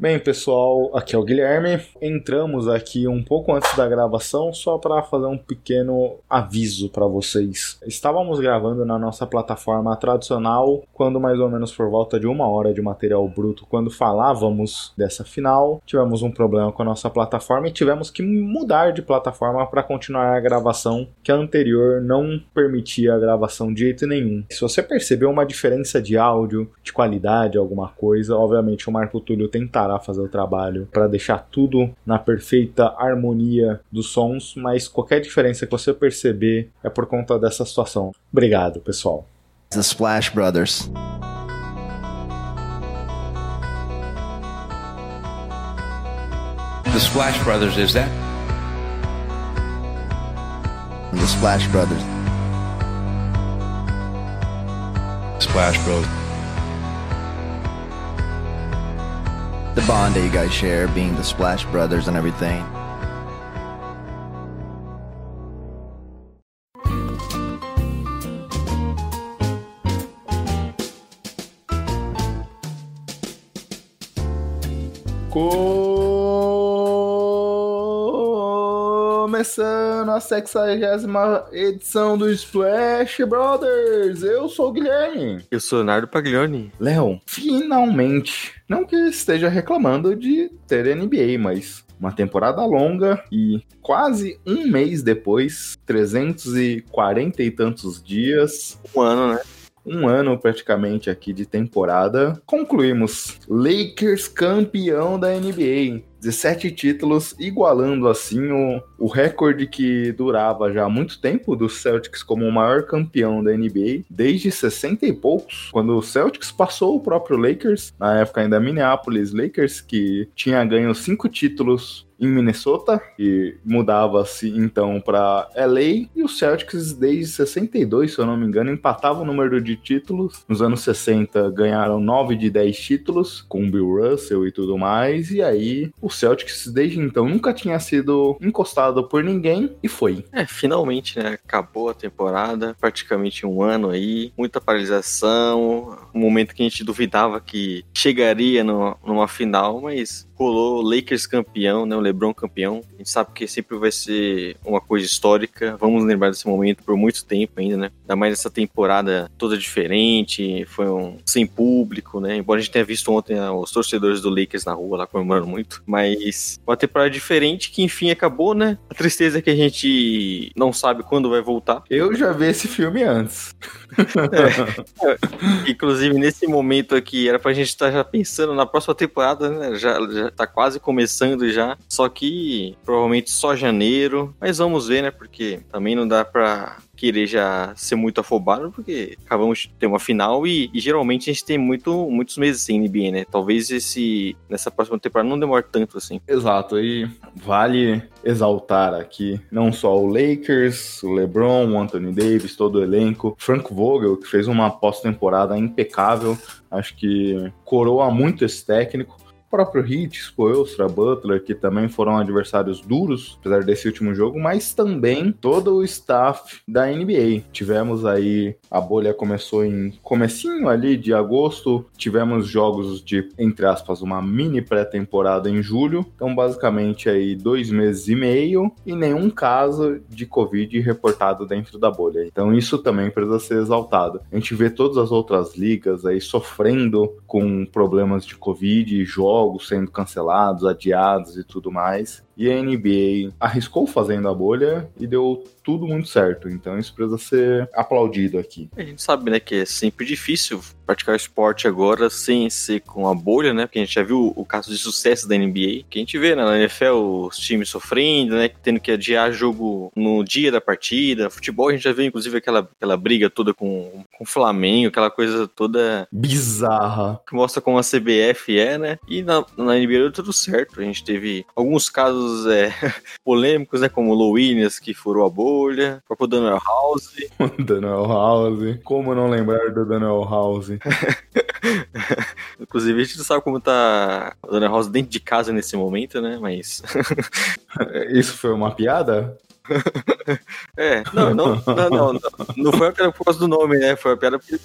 Bem, pessoal, aqui é o Guilherme. Entramos aqui um pouco antes da gravação só para fazer um pequeno aviso para vocês. Estávamos gravando na nossa plataforma tradicional quando mais ou menos por volta de uma hora de material bruto, quando falávamos dessa final, tivemos um problema com a nossa plataforma e tivemos que mudar de plataforma para continuar a gravação, que a anterior não permitia a gravação de jeito nenhum. Se você percebeu uma diferença de áudio, de qualidade, alguma coisa, obviamente o Marco Túlio tentará fazer o trabalho para deixar tudo na perfeita harmonia dos sons, mas qualquer diferença que você perceber é por conta dessa situação. Obrigado, pessoal. The Splash Brothers. The Splash Brothers, is that? The Splash Brothers. Splash Bros. The bond that you guys share, being the Splash Brothers and everything. Começando a 60 edição do Splash Brothers. Eu sou o Guilherme. Eu sou Leonardo Paglioni. Léo, finalmente. Não que esteja reclamando de ter NBA, mas uma temporada longa e quase um mês depois, 340 e tantos dias, Um ano, né? um ano praticamente aqui de temporada, concluímos. Lakers campeão da NBA. 17 títulos, igualando assim o, o recorde que durava já há muito tempo do Celtics como o maior campeão da NBA, desde 60 e poucos, quando o Celtics passou o próprio Lakers, na época ainda Minneapolis Lakers, que tinha ganho cinco títulos em Minnesota e mudava-se então para LA e os Celtics desde 62, se eu não me engano, empatavam o número de títulos. Nos anos 60 ganharam 9 de 10 títulos com Bill Russell e tudo mais e aí o Celtics desde então nunca tinha sido encostado por ninguém e foi. É, finalmente, né? Acabou a temporada, praticamente um ano aí, muita paralisação, um momento que a gente duvidava que chegaria no- numa final, mas rolou Lakers campeão, né? O LeBron campeão. A gente sabe que sempre vai ser uma coisa histórica. Vamos lembrar desse momento por muito tempo ainda, né? Ainda mais essa temporada toda diferente, foi um sem público, né? Embora a gente tenha visto ontem ah, os torcedores do Lakers na rua lá comemorando muito, mas uma temporada diferente que enfim acabou, né? A tristeza é que a gente não sabe quando vai voltar. Eu já vi esse filme antes. Inclusive, nesse momento aqui, era pra gente estar já pensando na próxima temporada, né? Já, já tá quase começando já. Só que provavelmente só janeiro. Mas vamos ver, né? Porque também não dá pra querer já ser muito afobado, porque acabamos de ter uma final e, e geralmente a gente tem muito, muitos meses sem NBA, né? Talvez esse nessa próxima temporada não demore tanto assim. Exato, e vale exaltar aqui não só o Lakers, o LeBron, o Anthony Davis, todo o elenco, Frank Vogel, que fez uma pós-temporada impecável, acho que coroa muito esse técnico. O próprio Heat, Spoelstra, Butler, que também foram adversários duros, apesar desse último jogo, mas também todo o staff da NBA. Tivemos aí, a bolha começou em comecinho ali de agosto, tivemos jogos de, entre aspas, uma mini pré-temporada em julho, então basicamente aí dois meses e meio e nenhum caso de Covid reportado dentro da bolha. Então isso também precisa ser exaltado. A gente vê todas as outras ligas aí sofrendo com problemas de Covid e jogos sendo cancelados, adiados e tudo mais. E a NBA arriscou fazendo a bolha e deu tudo muito certo. Então isso precisa ser aplaudido aqui. A gente sabe, né, que é sempre difícil praticar esporte agora sem ser com a bolha, né? Porque a gente já viu o caso de sucesso da NBA, que a gente vê né, na NFL os times sofrendo, né? Tendo que adiar jogo no dia da partida. Futebol a gente já viu, inclusive, aquela, aquela briga toda com, com o Flamengo, aquela coisa toda Bizarra. que mostra como a CBF é, né? E na, na NBA deu tudo certo. A gente teve alguns casos é, polêmicos, né? Como o Low Williams, que furou a bolha, o próprio Daniel House. Daniel House. Como não lembrar do Daniel House? Inclusive, a gente não sabe como tá o Daniel House dentro de casa nesse momento, né? Mas. Isso foi uma piada? É, não, não, não, não, não, foi uma piada por causa do nome, né? Foi uma piada porque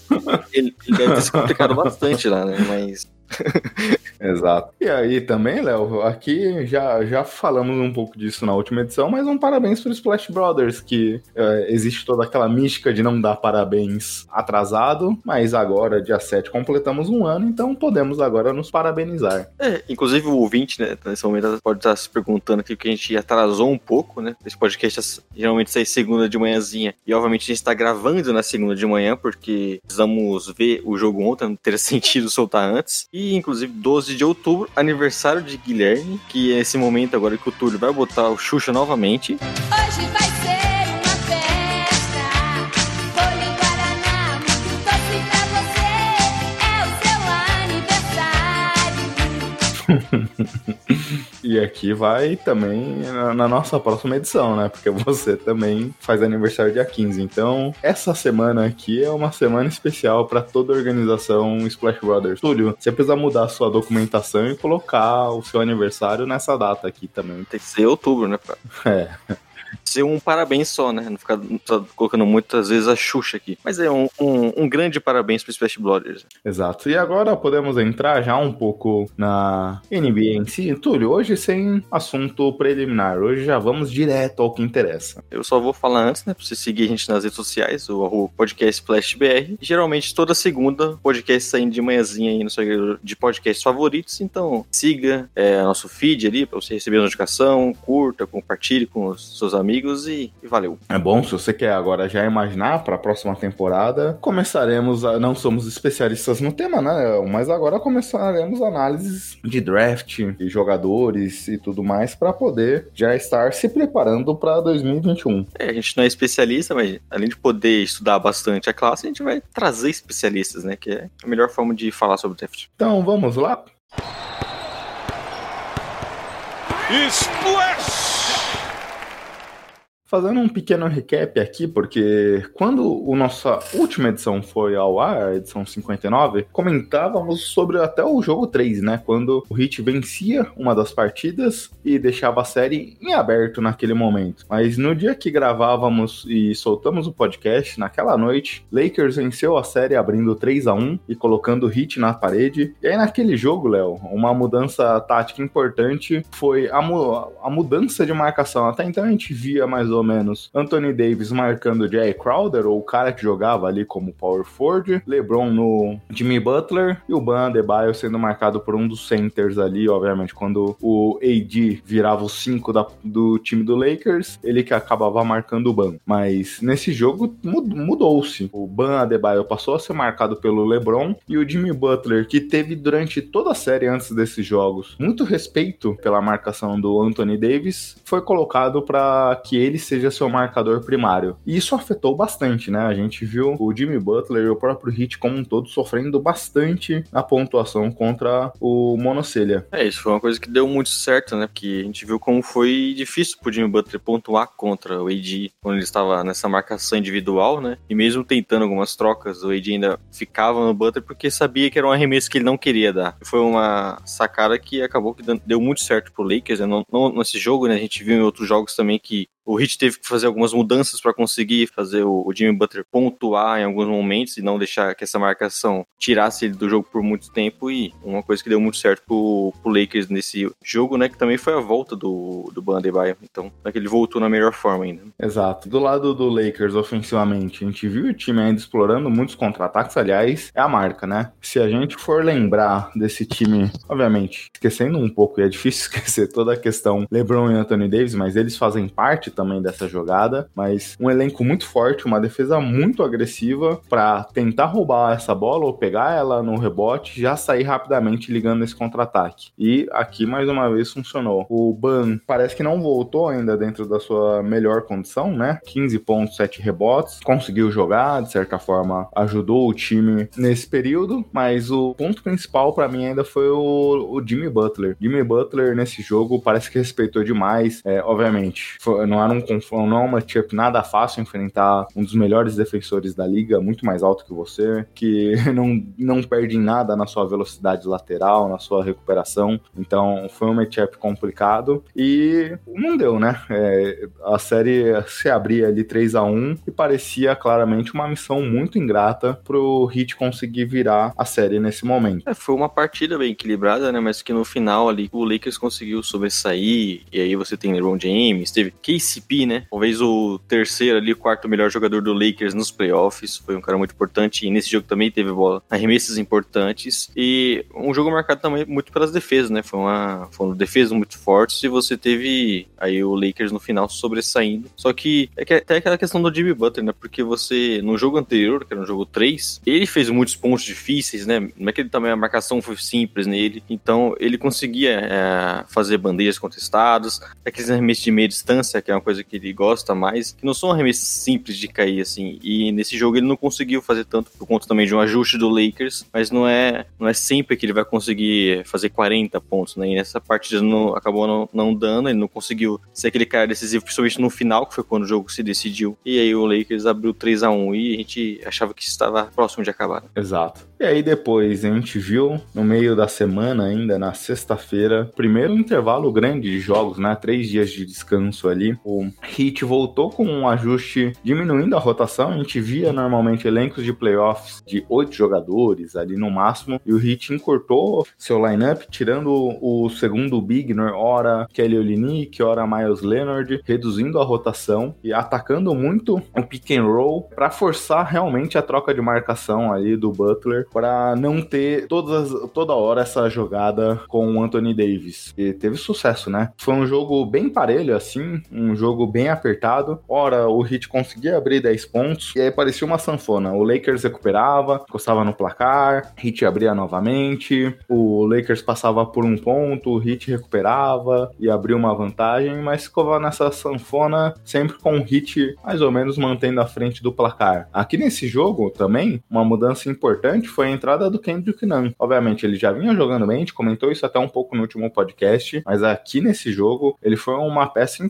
ele, ele deve ter se complicado bastante lá, né? Mas Exato. E aí também, Léo, aqui já, já falamos um pouco disso na última edição, mas um parabéns para os Splash Brothers, que é, existe toda aquela mística de não dar parabéns atrasado, mas agora, dia 7, completamos um ano, então podemos agora nos parabenizar. É, inclusive o ouvinte, né, nesse momento pode estar se perguntando aqui que a gente atrasou um pouco, né? Esse podcast geralmente sai segunda de manhãzinha, e obviamente a gente está gravando na segunda de manhã, porque precisamos ver o jogo ontem, não teria sentido soltar antes. E inclusive 12 de outubro, aniversário de Guilherme, que é esse momento agora que o Túlio vai botar o Xuxa novamente. Hoje vai ser uma festa. Folha em Guaraná, muito doce pra você. É o seu aniversário. E aqui vai também na, na nossa próxima edição, né? Porque você também faz aniversário dia 15. Então, essa semana aqui é uma semana especial para toda a organização Splash Brothers. Túlio, você precisa mudar a sua documentação e colocar o seu aniversário nessa data aqui também. Tem que ser outubro, né? Pra É. ser um parabéns só, né? Não ficar só colocando muitas vezes a Xuxa aqui. Mas é um, um, um grande parabéns pro Splash Brothers. Exato. E agora podemos entrar já um pouco na NBA em si. Túlio, hoje sem assunto preliminar. Hoje já vamos direto ao que interessa. Eu só vou falar antes, né? Pra você seguir a gente nas redes sociais, o podcast Splash BR. Geralmente toda segunda, podcast saindo de manhãzinha aí no seu agregador de podcasts favoritos. Então siga é, nosso feed ali pra você receber a notificação, curta, compartilhe com os seus amigos e, e valeu. É bom, se você quer agora já imaginar para a próxima temporada, começaremos a. Não somos especialistas no tema, né? Mas agora começaremos análises de draft, de jogadores e tudo mais para poder já estar se preparando para 2021. É, a gente não é especialista, mas além de poder estudar bastante a classe, a gente vai trazer especialistas, né? Que é a melhor forma de falar sobre draft. Então vamos lá? Fazendo um pequeno recap aqui, porque quando a nossa última edição foi ao ar, a edição 59, comentávamos sobre até o jogo 3, né? Quando o Heat vencia uma das partidas e deixava a série em aberto naquele momento. Mas no dia que gravávamos e soltamos o podcast, naquela noite, Lakers venceu a série abrindo 3 a 1 e colocando o Heat na parede. E aí naquele jogo, Léo, uma mudança tática importante foi a, mu a mudança de marcação. Até então a gente via mais ou menos Anthony Davis marcando Jay Crowder, ou o cara que jogava ali como power forward, LeBron no Jimmy Butler e o Ban Adebayo sendo marcado por um dos centers ali, obviamente, quando o AD virava o 5 do time do Lakers, ele que acabava marcando o Ban. Mas nesse jogo mud- mudou-se. O Ban Adebayo passou a ser marcado pelo LeBron e o Jimmy Butler, que teve durante toda a série antes desses jogos muito respeito pela marcação do Anthony Davis, foi colocado para que ele seja seu marcador primário. E isso afetou bastante, né? A gente viu o Jimmy Butler e o próprio Heat como um todo sofrendo bastante na pontuação contra o Monocelha. É, isso foi uma coisa que deu muito certo, né? Porque a gente viu como foi difícil pro Jimmy Butler pontuar contra o AD quando ele estava nessa marcação individual, né? E mesmo tentando algumas trocas, o AD ainda ficava no Butler porque sabia que era um arremesso que ele não queria dar. Foi uma sacada que acabou que deu muito certo pro Lakers, né? Não, não nesse jogo, né? A gente viu em outros jogos também que o Heat teve que fazer algumas mudanças para conseguir fazer o, Jimmy Butler pontuar em alguns momentos e não deixar que essa marcação tirasse ele do jogo por muito tempo. E uma coisa que deu muito certo pro, pro Lakers nesse jogo, né? Que também foi a volta do, do Ban Adebayo. Então, é que ele voltou na melhor forma ainda. Exato. Do lado do Lakers, ofensivamente, a gente viu o time ainda explorando muitos contra-ataques. Aliás, é a marca, né? Se a gente for lembrar desse time, obviamente, esquecendo um pouco, e é difícil esquecer toda a questão LeBron e Anthony Davis, mas eles fazem parte também dessa jogada. Mas um elenco muito forte, uma defesa muito agressiva para tentar roubar essa bola ou pegar ela no rebote, já sair rapidamente ligando esse contra-ataque. E aqui mais uma vez funcionou. O Ban parece que não voltou ainda dentro da sua melhor condição, né? 15 pontos, 7 rebotes, conseguiu jogar, de certa forma ajudou o time nesse período, mas o ponto principal para mim ainda foi o, o Jimmy Butler. Jimmy Butler nesse jogo parece que respeitou demais, é, obviamente, foi- não um confronto, não é um matchup nada fácil enfrentar um dos melhores defensores da liga, muito mais alto que você, que não, não perde em nada na sua velocidade lateral, na sua recuperação. Então foi um matchup complicado e não deu, né? É, a série se abria ali 3 a 1 e parecia claramente uma missão muito ingrata pro Heat conseguir virar a série nesse momento. É, foi uma partida bem equilibrada, né? Mas que no final ali o Lakers conseguiu sobressair. E aí você tem LeBron James, teve KCP, né? Talvez o terceiro ali, quarto melhor jogador do Lakers nos playoffs. Foi um cara muito importante. E nesse jogo também teve bola, arremessos importantes. E um jogo marcado também muito pelas defesas, né? Foi uma, foram defesas muito fortes. E você teve aí o Lakers no final sobressaindo. Só que é que até aquela questão do Jimmy Butler, né? Porque você, no jogo anterior, que era no jogo 3, ele fez muitos pontos difíceis, né? Não é que ele também a marcação foi simples nele. Então ele conseguia é, fazer bandeiras contestadas, aqueles arremessos de meia distância, que é uma coisa que ele gosta mais, que não são arremessos simples de cair, assim. E nesse jogo ele não conseguiu fazer tanto por conta também de um ajuste do Lakers, mas não é, não é sempre que ele vai conseguir fazer 40 pontos, né? E nessa partida não, acabou não, não dando, ele não conseguiu ser aquele cara decisivo, principalmente no final, que foi quando o jogo se decidiu. E aí o Lakers abriu 3 a 1 e a gente achava que estava próximo de acabar. Exato. E aí depois a gente viu, no meio da semana ainda, na sexta-feira, primeiro intervalo grande de jogos, né? Três dias de descanso ali. O Heat voltou com um ajuste diminuindo a rotação. A gente via normalmente elencos de playoffs de oito jogadores ali no máximo. E o Heat encurtou seu lineup, tirando o segundo Big, né? ora Kelly Olynyk, ora Miles Leonard, reduzindo a rotação e atacando muito o pick and roll para forçar realmente a troca de marcação ali do Butler para não ter todas, toda hora essa jogada com o Anthony Davis. E teve sucesso, né? Foi um jogo bem parelho, assim, um jogo bem apertado. Ora, o Heat conseguia abrir 10 pontos e aí parecia uma sanfona. O Lakers recuperava, encostava no placar, Heat abria novamente, o Lakers passava por um ponto, o Heat recuperava e abria uma vantagem, mas ficava nessa sanfona sempre com o Heat mais ou menos mantendo a frente do placar. Aqui nesse jogo também, uma mudança importante foi a entrada do Kendrick Nunn. Obviamente, ele já vinha jogando bem, a gente comentou isso até um pouco no último podcast, mas aqui nesse jogo, ele foi uma peça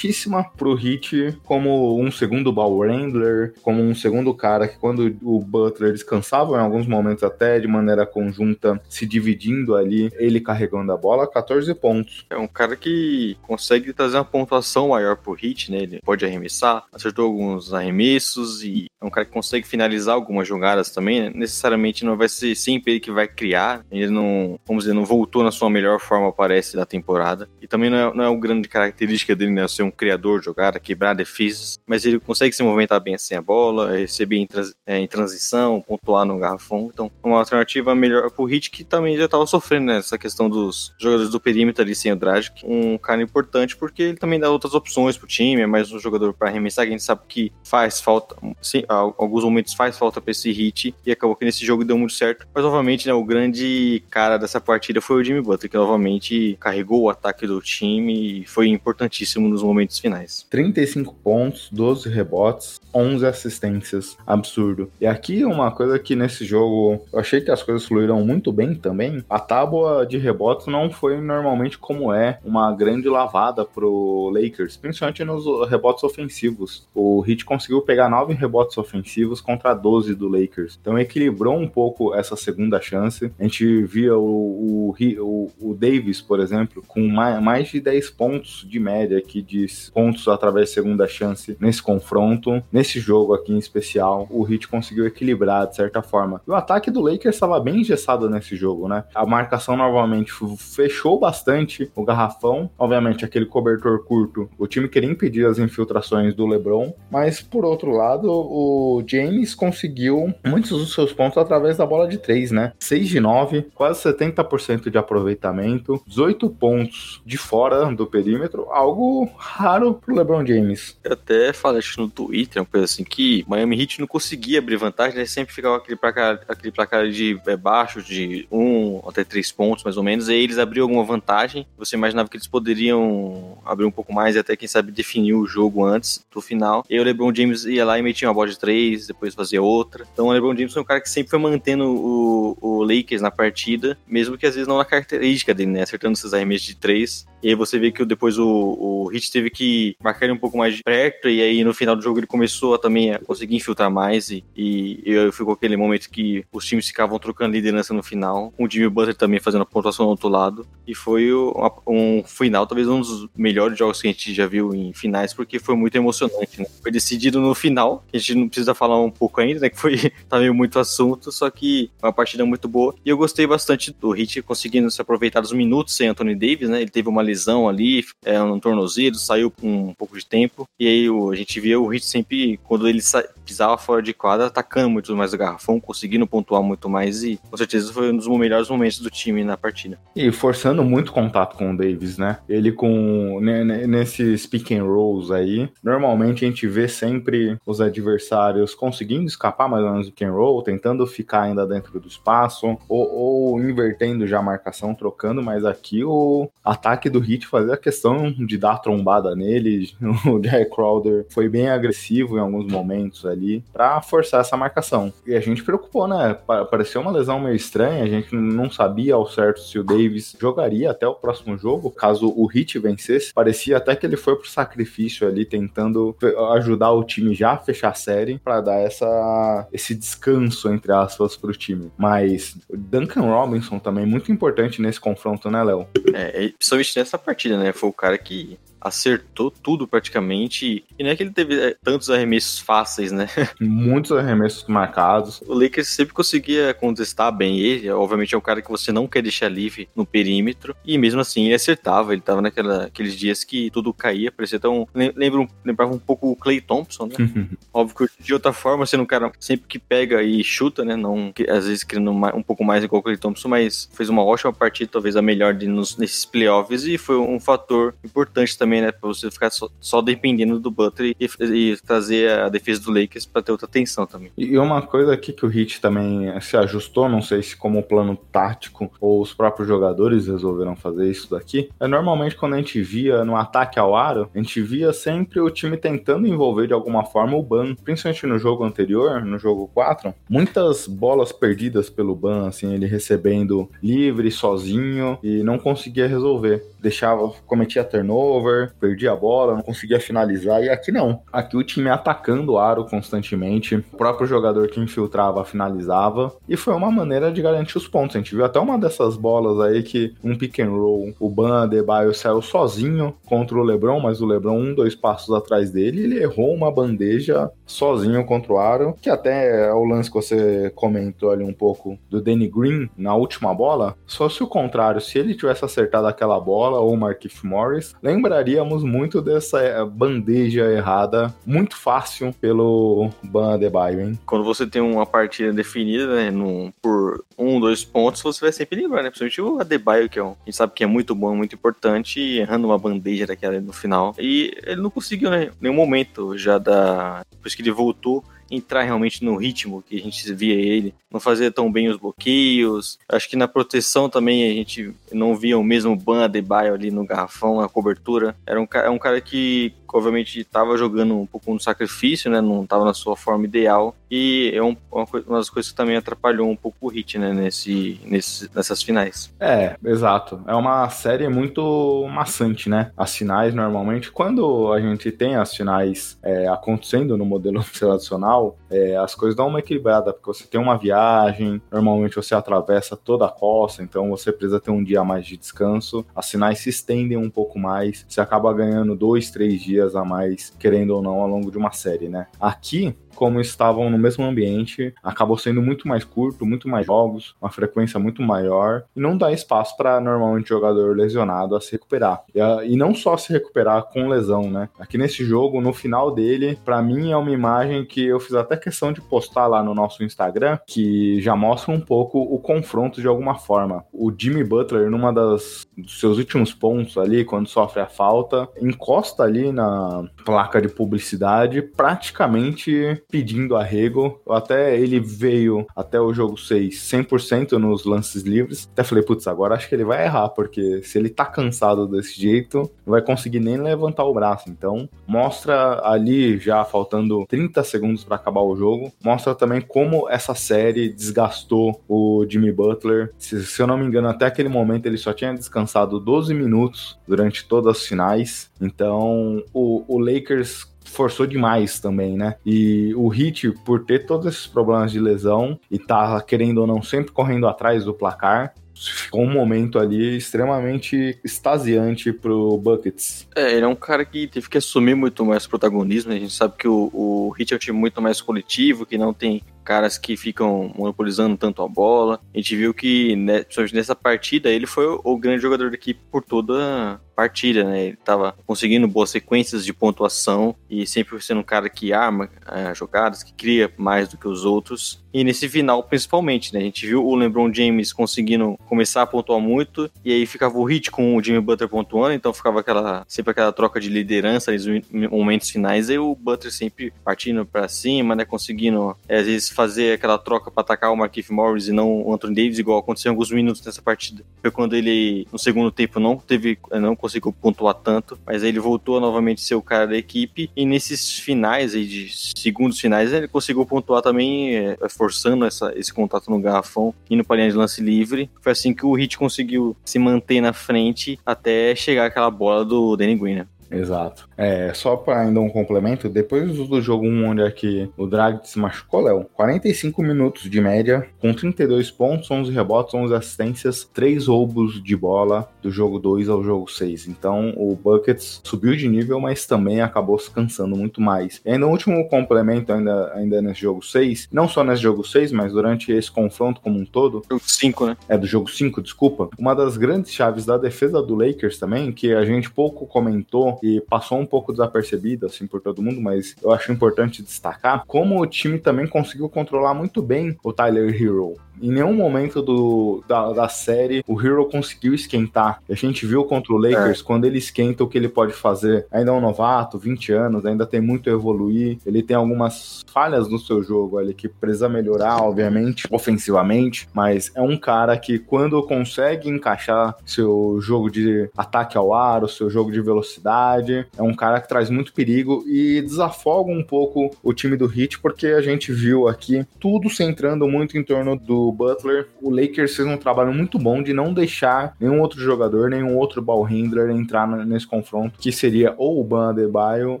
importantíssima pro Heat como um segundo ball handler, como um segundo cara que quando o Butler descansava em alguns momentos até de maneira conjunta, se dividindo ali, ele carregando a bola, 14 pontos. É um cara que consegue trazer uma pontuação maior pro Heat, né? Ele pode arremessar, acertou alguns arremessos e é um cara que consegue finalizar algumas jogadas também, né? Necessariamente não vai ser sempre ele que vai criar, ele não, vamos dizer, não voltou na sua melhor forma, parece, da temporada. E também não é, não é uma grande característica dele, né? Ser um criador de jogada, quebrar defesas, mas ele consegue se movimentar bem sem a bola, receber em, trans, é, em transição, pontuar no garrafão. Então, uma alternativa melhor pro Hit que também já estava sofrendo nessa né? questão dos jogadores do perímetro ali sem o Dragic. Um cara importante porque ele também dá outras opções pro time, é mais um jogador para arremessar, que a gente sabe que faz falta, sim, alguns momentos faz falta para esse Hit e acabou que nesse jogo deu muito certo. Mas novamente, né, o grande cara dessa partida foi o Jimmy Butler, que novamente carregou o ataque do time e foi importantíssimo nos momentos finais. 35 pontos, 12 rebotes, 11 assistências. Absurdo. E aqui uma coisa que nesse jogo eu achei que as coisas fluíram muito bem também. A tábua de rebotes não foi normalmente como é uma grande lavada pro Lakers, principalmente nos rebotes ofensivos. O Heat conseguiu pegar 9 rebotes ofensivos contra 12 do Lakers. Então equilibrou um pouco essa segunda chance. A gente via o, o, o, o Davis, por exemplo, com mais, mais de 10 pontos de média aqui de pontos através de segunda chance nesse confronto. Nesse jogo aqui em especial, o Heat conseguiu equilibrar de certa forma. E o ataque do Lakers estava bem engessado nesse jogo, né? A marcação novamente fechou bastante o garrafão. Obviamente, aquele cobertor curto, o time queria impedir as infiltrações do LeBron, mas por outro lado, o James conseguiu muitos dos seus pontos através da bola de 3, né? 6 de 9, quase 70% de aproveitamento, 18 pontos de fora do perímetro, algo raro pro LeBron James. Eu até falei acho, no Twitter, uma coisa assim, que Miami Heat não conseguia abrir vantagem, né? sempre ficava aquele placar, aquele placar de é, baixo, de 1 até 3 pontos, mais ou menos, e aí eles abriam alguma vantagem, você imaginava que eles poderiam abrir um pouco mais e até, quem sabe, definir o jogo antes do final. E o LeBron James ia lá e metia uma bola de 3, depois fazia outra. Então o LeBron James foi um cara que sempre foi mantendo o, o Lakers na partida, mesmo que às vezes não na característica dele, né? Acertando esses arremessos de 3 E aí você vê que depois o, o Hit teve que marcar ele um pouco mais de perto, e aí no final do jogo ele começou a, também a conseguir infiltrar mais, e, e, e ficou aquele momento que os times ficavam trocando liderança no final, com o Jimmy Butler também fazendo a pontuação do outro lado, e foi uma- um final, talvez um dos melhores jogos que a gente já viu em finais, porque foi muito emocionante, né? Foi decidido no final, a gente não precisa falar um pouco ainda, né? Que foi tá meio muito assunto, só que uma partida muito boa. E eu gostei bastante do Hit conseguindo se aproveitar dos minutos sem Anthony Davis, né? Ele teve uma lesão ali, é, um tornozelo, saiu com um pouco de tempo. E aí a gente via o Hit sempre, quando ele sa- pisava fora de quadra, atacando muito mais o garrafão, conseguindo pontuar muito mais. E com certeza foi um dos melhores momentos do time na partida. E forçando muito contato com o Davis, né? Ele com ne- ne- nesses pick and rolls aí, normalmente a gente vê sempre os adversários conseguindo escapar mais ou menos do pick and roll, tentando ficar ainda dentro do espaço, ou, ou invertendo já a marcação, trocando, mas aqui o ataque do Hit fazia questão de dar trombada nele. O Jack Crowder foi bem agressivo em alguns momentos ali pra forçar essa marcação. E a gente preocupou, né? Pa- Pareceu uma lesão meio estranha, a gente não sabia ao certo se o Davis jogaria até o próximo jogo, caso o Hit vencesse. Parecia até que ele foi pro sacrifício ali, tentando ajudar o time já a fechar a série pra dar essa, esse descanso, entre aspas, pro time. Mas Duncan Robinson também muito importante nesse confronto, né, Léo? É, principalmente nessa partida, né? Foi o cara que acertou tudo praticamente. E não é que ele teve é, tantos arremessos fáceis, né? Muitos arremessos marcados. O Lakers sempre conseguia contestar bem ele. Obviamente é um cara que você não quer deixar livre no perímetro. E mesmo assim ele acertava. Ele tava naqueles dias que tudo caía. Parecia tão. lem- Lembra, lembrava um pouco o Clay Thompson, né? Óbvio que de outra forma, sendo um cara sempre que pega e chuta, né? Não, que- às vezes querendo um pouco mais igual o Clay Thompson, mas fez uma ótima partida, talvez a melhor de, nos, nesses playoffs, e foi um fator importante também, né? Pra você ficar só, só dependendo do Butler e, e trazer a defesa do Lakers pra ter outra tensão também. E uma coisa aqui que o Hit também se ajustou, não sei se como plano tático ou os próprios jogadores resolveram fazer isso daqui, é normalmente quando a gente via no ataque ao aro, a gente via sempre o time tentando envolver de alguma forma o Ban, principalmente no jogo anterior, no jogo 4, muitas bolas perdidas pelo Ban, assim, ele recebendo livre, sozinho e não conseguia resolver. Deixava, cometia turnover, perdia a bola, não conseguia finalizar, e aqui não. Aqui o time atacando o aro constantemente, o próprio jogador que infiltrava finalizava, e foi uma maneira de garantir os pontos. A gente viu até uma dessas bolas aí que um pick and roll, o Ban Adebayo saiu sozinho contra o LeBron, mas o LeBron um, dois passos atrás dele, ele errou uma bandeja sozinho contra o aro, que até é o lance que você comentou ali um pouco do Danny Green na última bola, só se o contrário, se ele tivesse acertado aquela bola, ou Markif Morris, lembraríamos muito dessa eh, bandeja errada, muito fácil pelo Ban Adebayo? Quando você tem uma partida definida, né, por um, dois pontos, você vai sempre lembrar, né? Principalmente o Adebayo, que é um, a gente sabe que é muito bom, muito importante, errando uma bandeja daquela no final. E ele não conseguiu, né, nenhum momento já da. Depois que ele voltou, entrar realmente no ritmo que a gente via ele, não fazia tão bem os bloqueios. Acho que na proteção também a gente não via o mesmo Ban Adebayo ali no garrafão, na cobertura. Era um, é um cara que, obviamente, estava jogando um pouco no sacrifício, né? Não estava na sua forma ideal. E é um- uma, coi- uma das coisas que também atrapalhou um pouco o Hit, né? Nesse, nesse, nessas finais. É, exato. É uma série muito maçante, né? As finais, normalmente, quando a gente tem as finais é, acontecendo no modelo tradicional, é, as coisas dão uma equilibrada, porque você tem uma viagem, normalmente você atravessa toda a costa, então você precisa ter um dia mais de descanso. As finais se estendem um pouco mais, você acaba ganhando dois, três dias a mais, querendo ou não, ao longo de uma série, né? Aqui, como estavam no mesmo ambiente, acabou sendo muito mais curto, muito mais jogos, uma frequência muito maior, e não dá espaço para normalmente jogador lesionado a se recuperar. E, e não só se recuperar com lesão, né? Aqui nesse jogo, no final dele, para mim é uma imagem que eu fiz até questão de postar lá no nosso Instagram, que já mostra um pouco o confronto de alguma forma. O Jimmy Butler, numa das dos seus últimos pontos ali, quando sofre a falta, encosta ali na placa de publicidade, praticamente pedindo arrego. Até ele veio até o jogo 6 100% nos lances livres. Até falei, putz, agora acho que ele vai errar, porque se ele tá cansado desse jeito, não vai conseguir nem levantar o braço. Então, mostra ali, já faltando 30 segundos para acabar o jogo, mostra também como essa série desgastou o Jimmy Butler. Se, se eu não me engano, até aquele momento ele só tinha descansado 12 minutos durante todas as finais. Então, o, o Lakers forçou demais também, né? E o Heat, por ter todos esses problemas de lesão e tá querendo ou não sempre correndo atrás do placar, ficou um momento ali extremamente extasiante pro Buckets. É, ele é um cara que teve que assumir muito mais protagonismo. né? A gente sabe que o, o Heat é um time muito mais coletivo, que não tem caras que ficam monopolizando tanto a bola. A gente viu que, né, principalmente nessa partida, ele foi o, grande jogador da equipe por toda partida, né? Ele tava conseguindo boas sequências de pontuação e sempre sendo um cara que arma é, jogadas, que cria mais do que os outros. E nesse final, principalmente, né? A gente viu o LeBron James conseguindo começar a pontuar muito, e aí ficava o hit com o Jimmy Butler pontuando, então ficava aquela sempre aquela troca de liderança nos momentos finais, e o Butler sempre partindo para cima, né? Conseguindo, é, às vezes, fazer aquela troca para atacar o Markieff Morris e não o Anthony Davis, igual aconteceu em alguns minutos nessa partida. Foi quando ele, no segundo tempo, não teve, não conseguiu pontuar tanto, mas aí ele voltou a novamente ser o cara da equipe, e nesses finais aí, de segundos finais, ele conseguiu pontuar também, é, forçando essa, esse contato no garrafão, indo para linha de lance livre. Foi assim que o Heat conseguiu se manter na frente até chegar aquela bola do Danny Green, né? Exato. É, só para ainda um complemento, depois do jogo 1, onde aqui o Drag se machucou, Léo, 45 minutos de média, com 32 pontos, 11 rebotes, 11 assistências, 3 roubos de bola do jogo 2 ao jogo 6. Então o Buckets subiu de nível, mas também acabou se cansando muito mais. E ainda um último complemento, ainda, ainda nesse jogo 6, não só nesse jogo 6, mas durante esse confronto como um todo, Jogo 5, né? é do jogo 5, desculpa. Uma das grandes chaves da defesa do Lakers também, que a gente pouco comentou e passou um pouco desapercebido assim por todo mundo, mas eu acho importante destacar como o time também conseguiu controlar muito bem o Tyler Hero. Em nenhum momento do, da, da série o Hero conseguiu esquentar. A gente viu contra o Lakers, quando ele esquenta, o que ele pode fazer. Ainda é um novato, 20 anos, ainda tem muito a evoluir. Ele tem algumas falhas no seu jogo ali que precisa melhorar, obviamente, ofensivamente. Mas é um cara que, quando consegue encaixar seu jogo de ataque ao aro, seu jogo de velocidade, é um cara que traz muito perigo e desafoga um pouco o time do Heat, porque a gente viu aqui tudo centrando muito em torno do Butler. O Lakers fez um trabalho muito bom de não deixar nenhum outro jogador, nenhum outro ball handler entrar nesse confronto, que seria ou o Ban Adebayo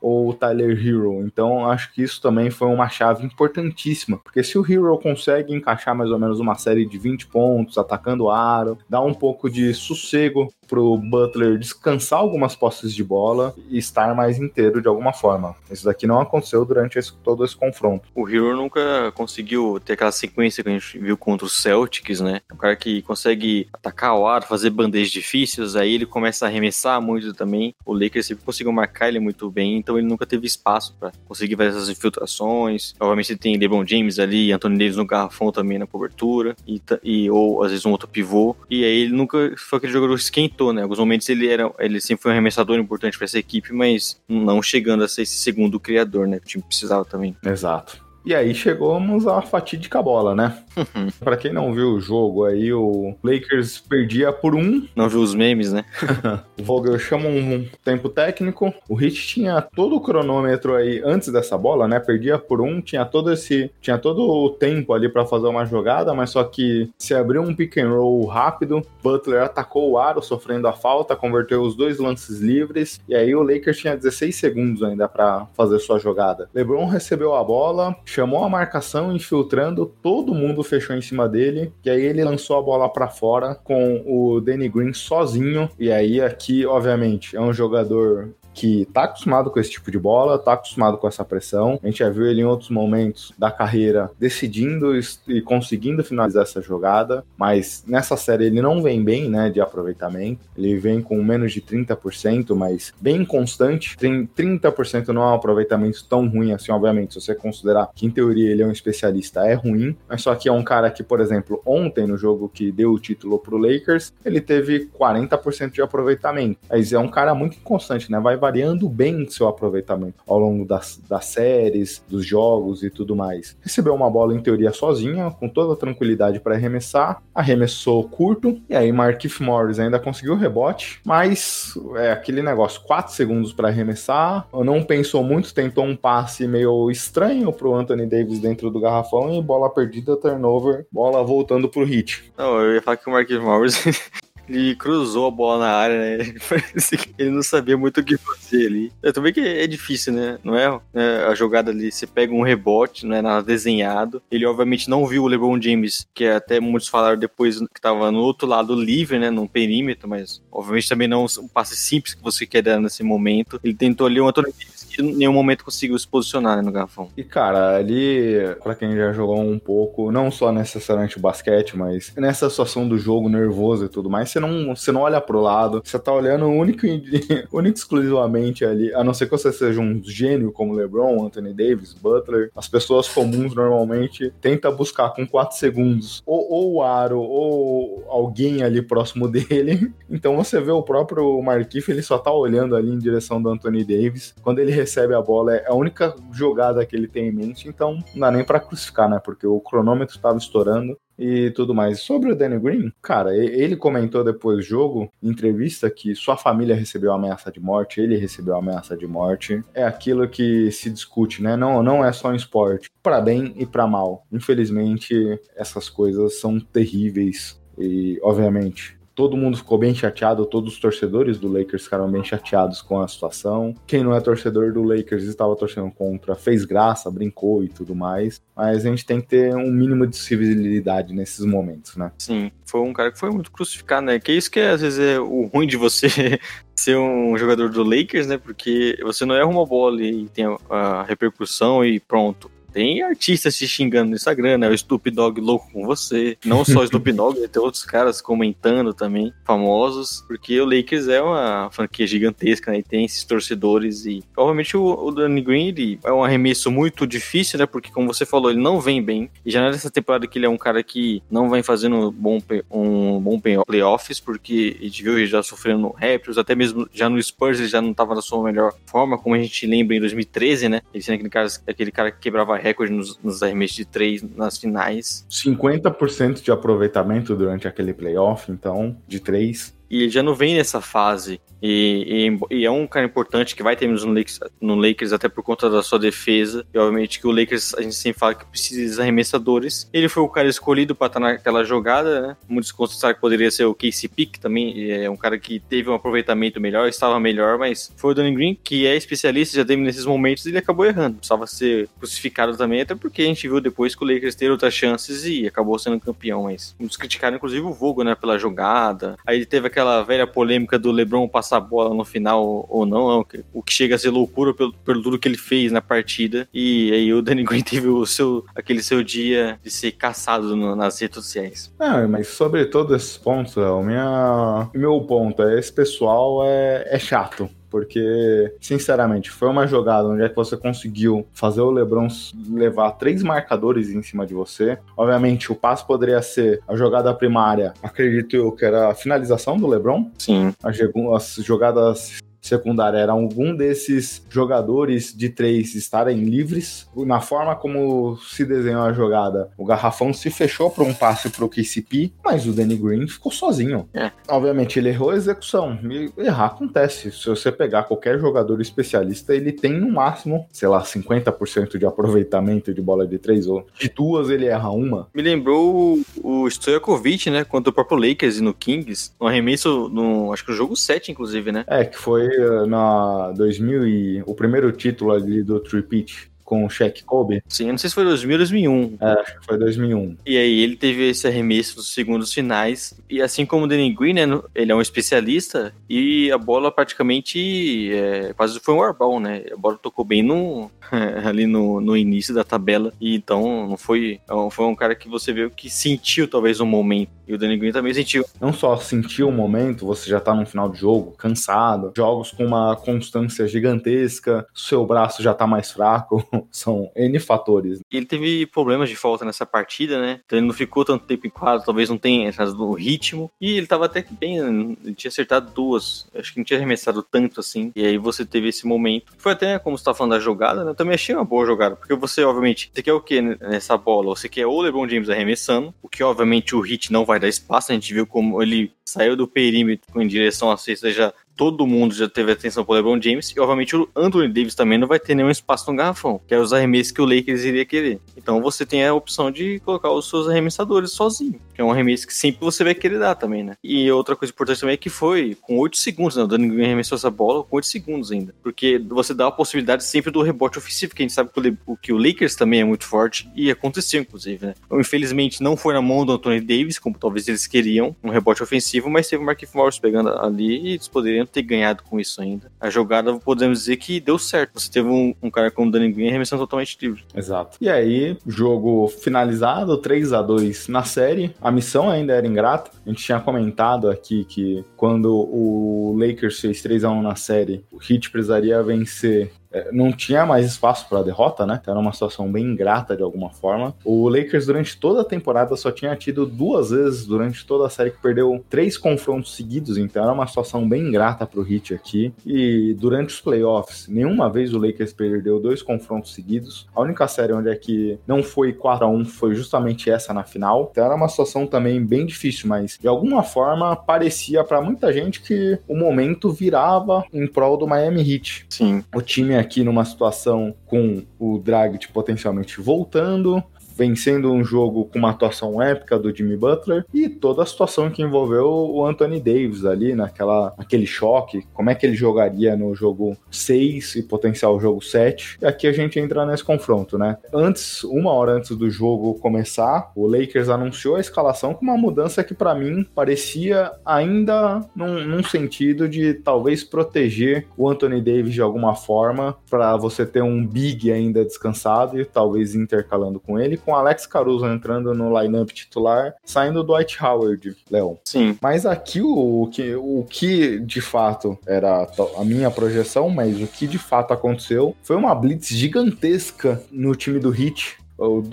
ou o Tyler Hero. Então, acho que isso também foi uma chave importantíssima, porque se o Hero consegue encaixar mais ou menos uma série de 20 pontos, atacando o aro, dá um pouco de sossego pro Butler descansar algumas posses de bola e estar mais inteiro de alguma forma. Isso daqui não aconteceu durante esse- todo esse confronto. O Hero nunca conseguiu ter aquela sequência que a gente viu contra os Celtics, né? Um cara que consegue atacar o ar, fazer bandeiras difíceis, aí ele começa a arremessar muito também. O Lakers sempre conseguiu marcar ele muito bem, então ele nunca teve espaço para conseguir fazer essas infiltrações. Obviamente tem LeBron James ali, Anthony Davis no garrafão também na cobertura, e, e ou às vezes um outro pivô. E aí ele nunca foi aquele jogador que né? Em alguns momentos ele era, ele sempre foi um arremessador importante para essa equipe, mas não chegando a ser esse segundo criador, né? Que o time precisava também. Exato. E aí chegamos à fatídica bola, né? Pra quem não viu o jogo aí, o Lakers perdia por um. Não viu os memes, né? O Vogel chama um tempo técnico. O Heat tinha todo o cronômetro aí antes dessa bola, né? Perdia por um, tinha todo esse, tinha todo o tempo ali pra fazer uma jogada, mas só que se abriu um pick and roll rápido, Butler atacou o aro, sofrendo a falta, converteu os dois lances livres e aí o Lakers tinha 16 segundos ainda pra fazer sua jogada. LeBron recebeu a bola, chamou a marcação, infiltrando, todo mundo fechou em cima dele, e aí ele lançou a bola pra fora com o Danny Green sozinho, e aí aqui, obviamente, é um jogador que tá acostumado com esse tipo de bola, tá acostumado com essa pressão. A gente já viu ele em outros momentos da carreira decidindo e conseguindo finalizar essa jogada, mas nessa série ele não vem bem, né, de aproveitamento. Ele vem com menos de 30%, mas bem constante. Tem 30% não é um aproveitamento tão ruim assim, obviamente, se você considerar que em teoria ele é um especialista, é ruim, mas só que é um cara que, por exemplo, ontem no jogo que deu o título pro Lakers, ele teve 40% de aproveitamento. Mas é um cara muito inconstante, né? Vai variando bem seu aproveitamento ao longo das, das séries, dos jogos e tudo mais. Recebeu uma bola em teoria sozinha, com toda tranquilidade para arremessar, arremessou curto, e aí Markif Morris ainda conseguiu o rebote, mas é aquele negócio, 4 segundos para arremessar, não pensou muito, tentou um passe meio estranho pro Anthony Davis dentro do garrafão e bola perdida, turnover, bola voltando pro hit. Não, eu ia falar que o Marquinhos Morris ele cruzou a bola na área, né? Parece que ele não sabia muito o que fazer ali. Eu também que é difícil, né? Não é, é a jogada ali, você pega um rebote, não é nada desenhado. Ele obviamente não viu o LeBron James, que até muitos falaram depois que tava no outro lado livre, né? No perímetro, mas obviamente também não um passe simples que você quer dar nesse momento. Ele tentou ali um Anthony Que em nenhum momento conseguiu se posicionar né, no garrafão. E cara, ali, pra quem já jogou um pouco, não só necessariamente o basquete, mas nessa situação do jogo nervoso e tudo mais, você não, você não olha pro lado, você tá olhando único único exclusivamente ali, a não ser que você seja um gênio como LeBron, Anthony Davis, Butler, as pessoas comuns normalmente tentam buscar com 4 segundos ou, ou o aro ou alguém ali próximo dele. Então você vê o próprio Markif, ele só tá olhando ali em direção do Anthony Davis. Quando ele recebe a bola, é a única jogada que ele tem em mente, então não dá nem pra crucificar, né? Porque o cronômetro tava estourando e tudo mais. Sobre o Danny Green, cara, ele comentou depois do jogo, em entrevista, que sua família recebeu ameaça de morte, ele recebeu ameaça de morte. É aquilo que se discute, né? Não, não é só em esporte, para bem e para mal. Infelizmente, essas coisas são terríveis e, obviamente, todo mundo ficou bem chateado, todos os torcedores do Lakers ficaram bem chateados com a situação. Quem não é torcedor do Lakers estava torcendo contra, fez graça, brincou e tudo mais. Mas a gente tem que ter um mínimo de civilidade nesses momentos, né? Sim, foi um cara que foi muito crucificado, né? Que isso que às vezes é o ruim de você ser um jogador do Lakers, né? Porque você não erra uma bola e tem a repercussão e pronto. Tem artistas te xingando no Instagram, né? O Snoop Dogg louco com você. Não só o Snoop Dogg, tem outros caras comentando também, famosos. Porque o Lakers é uma franquia gigantesca, né? E tem esses torcedores. E, obviamente, o, o Danny Green ele é um arremesso muito difícil, né? Porque, como você falou, ele não vem bem. E já nessa temporada que ele é um cara que não vem fazendo bom, um bom playoffs, porque a gente viu ele já sofrendo no Raptors, até mesmo já no Spurs ele já não estava na sua melhor forma, como a gente lembra em 2013, né? Ele sendo aquele cara, aquele cara que quebrava recorde nos, nos arremessos de três nas finais. 50% de aproveitamento durante aquele playoff, então, de três. E ele já não vem nessa fase. E, e, e, é um cara importante que vai ter no Lakers, no Lakers até por conta da sua defesa. E obviamente que o Lakers, a gente sempre fala que precisa de arremessadores. Ele foi o cara escolhido para estar naquela jogada, né? Muitos consideraram que poderia ser o Casey Pick também. É um cara que teve um aproveitamento melhor, estava melhor, mas foi o Danny Green, que é especialista, já teve nesses momentos, e ele acabou errando. Precisava ser crucificado também, até porque a gente viu depois que o Lakers teve outras chances e acabou sendo campeão. Mas muitos criticaram, inclusive, o Vogo, né? Pela jogada. Aí ele teve aquela velha polêmica do LeBron passar a bola no final ou não, o que chega a ser loucura pelo, pelo tudo que ele fez na partida. E aí o Danny Green teve o seu, aquele seu dia de ser caçado no, nas redes sociais. Não, mas sobre todos esses pontos, o meu ponto é esse pessoal é, é chato. Porque, sinceramente, foi uma jogada onde é que você conseguiu fazer o LeBron levar três marcadores em cima de você. Obviamente, o passo poderia ser a jogada primária, acredito eu, que era a finalização do LeBron. Sim. As jogadas secundária era algum desses jogadores de três estarem livres. Na forma como se desenhou a jogada, o garrafão se fechou para um passe para o KCP, mas o Danny Green ficou sozinho. É. Obviamente, ele errou a execução. E errar acontece. Se você pegar qualquer jogador especialista, ele tem no máximo, sei lá, 50% de aproveitamento de bola de três ou de duas ele erra uma. Me lembrou o Stojakovic, né, contra o próprio Lakers e no Kings, no arremesso, no, acho que no jogo 7, inclusive, né? É, que foi na 2000 e o primeiro título ali do Tripit com o Shaq Kobe. Sim, eu não sei se foi 2000 ou 2001. É, acho que foi 2001. E aí ele teve esse arremesso nos segundos finais. E assim como o Danny Green, né, ele é um especialista e a bola praticamente é, quase foi um airball, né? A bola tocou bem no, ali no, no início da tabela. E então não foi, foi um cara que você viu que sentiu talvez um momento E o Danny Green também sentiu. Não só sentir o momento, você já tá no final de jogo, cansado, jogos com uma constância gigantesca, seu braço já tá mais fraco, são N fatores. Ele teve problemas de falta nessa partida, né? Então ele não ficou tanto tempo em quadro, talvez não tenha entrado no ritmo. E ele tava até que bem, né? ele tinha acertado duas. Acho que não tinha arremessado tanto assim. E aí você teve esse momento. Foi até, como você tá falando da jogada, né? Eu também achei uma boa jogada. Porque você, obviamente, você quer o que nessa bola? Você quer o LeBron James arremessando, o que obviamente o Hit não vai dar espaço. A gente viu como ele saiu do perímetro em direção à cesta já todo mundo já teve atenção pro LeBron James e obviamente o Anthony Davis também não vai ter nenhum espaço no garrafão, que é os arremessos que o Lakers iria querer. Então você tem a opção de colocar os seus arremessadores sozinho, que é um arremesso que sempre você vai querer dar também, né? E outra coisa importante também é que foi com 8 segundos, né? O Danny Green arremessou essa bola com 8 segundos ainda, porque você dá a possibilidade sempre do rebote ofensivo, que a gente sabe que o, que o Lakers também é muito forte e aconteceu inclusive, né? Então, infelizmente não foi na mão do Anthony Davis, como talvez eles queriam, um rebote ofensivo, mas teve o Marquinhos Morris pegando ali e eles poderiam ter ganhado com isso ainda. A jogada, podemos dizer que deu certo. Você teve um, um cara como o Danny Green arremessando totalmente livre. Exato. E aí, jogo finalizado, 3 a 2 na série. A missão ainda era ingrata. A gente tinha comentado aqui que quando o Lakers fez 3 a 1 na série, o Heat precisaria vencer não tinha mais espaço para derrota, né? Então era uma situação bem ingrata de alguma forma. O Lakers durante toda a temporada só tinha tido duas vezes durante toda a série que perdeu três confrontos seguidos, então era uma situação bem ingrata para o Heat aqui. E durante os playoffs, nenhuma vez o Lakers perdeu dois confrontos seguidos. A única série onde é que não foi 4 a 1 foi justamente essa na final. Então era uma situação também bem difícil, mas de alguma forma parecia para muita gente que o momento virava em prol do Miami Heat Sim. o time aqui numa situação com o Dragic potencialmente voltando, vencendo um jogo com uma atuação épica do Jimmy Butler e toda a situação que envolveu o Anthony Davis ali naquela aquele choque, como é que ele jogaria no jogo 6 e potencial jogo 7. E aqui a gente entra nesse confronto, né? Antes, uma hora antes do jogo começar, o Lakers anunciou a escalação com uma mudança que para mim parecia ainda num, num sentido de talvez proteger o Anthony Davis de alguma forma para você ter um big ainda descansado e talvez intercalando com ele, com Alex Caruso entrando no lineup titular, saindo do Dwight Howard, Léo. Sim. Mas aqui o, o que, o que de fato era a minha projeção, mas o que de fato aconteceu foi uma blitz gigantesca no time do Heat.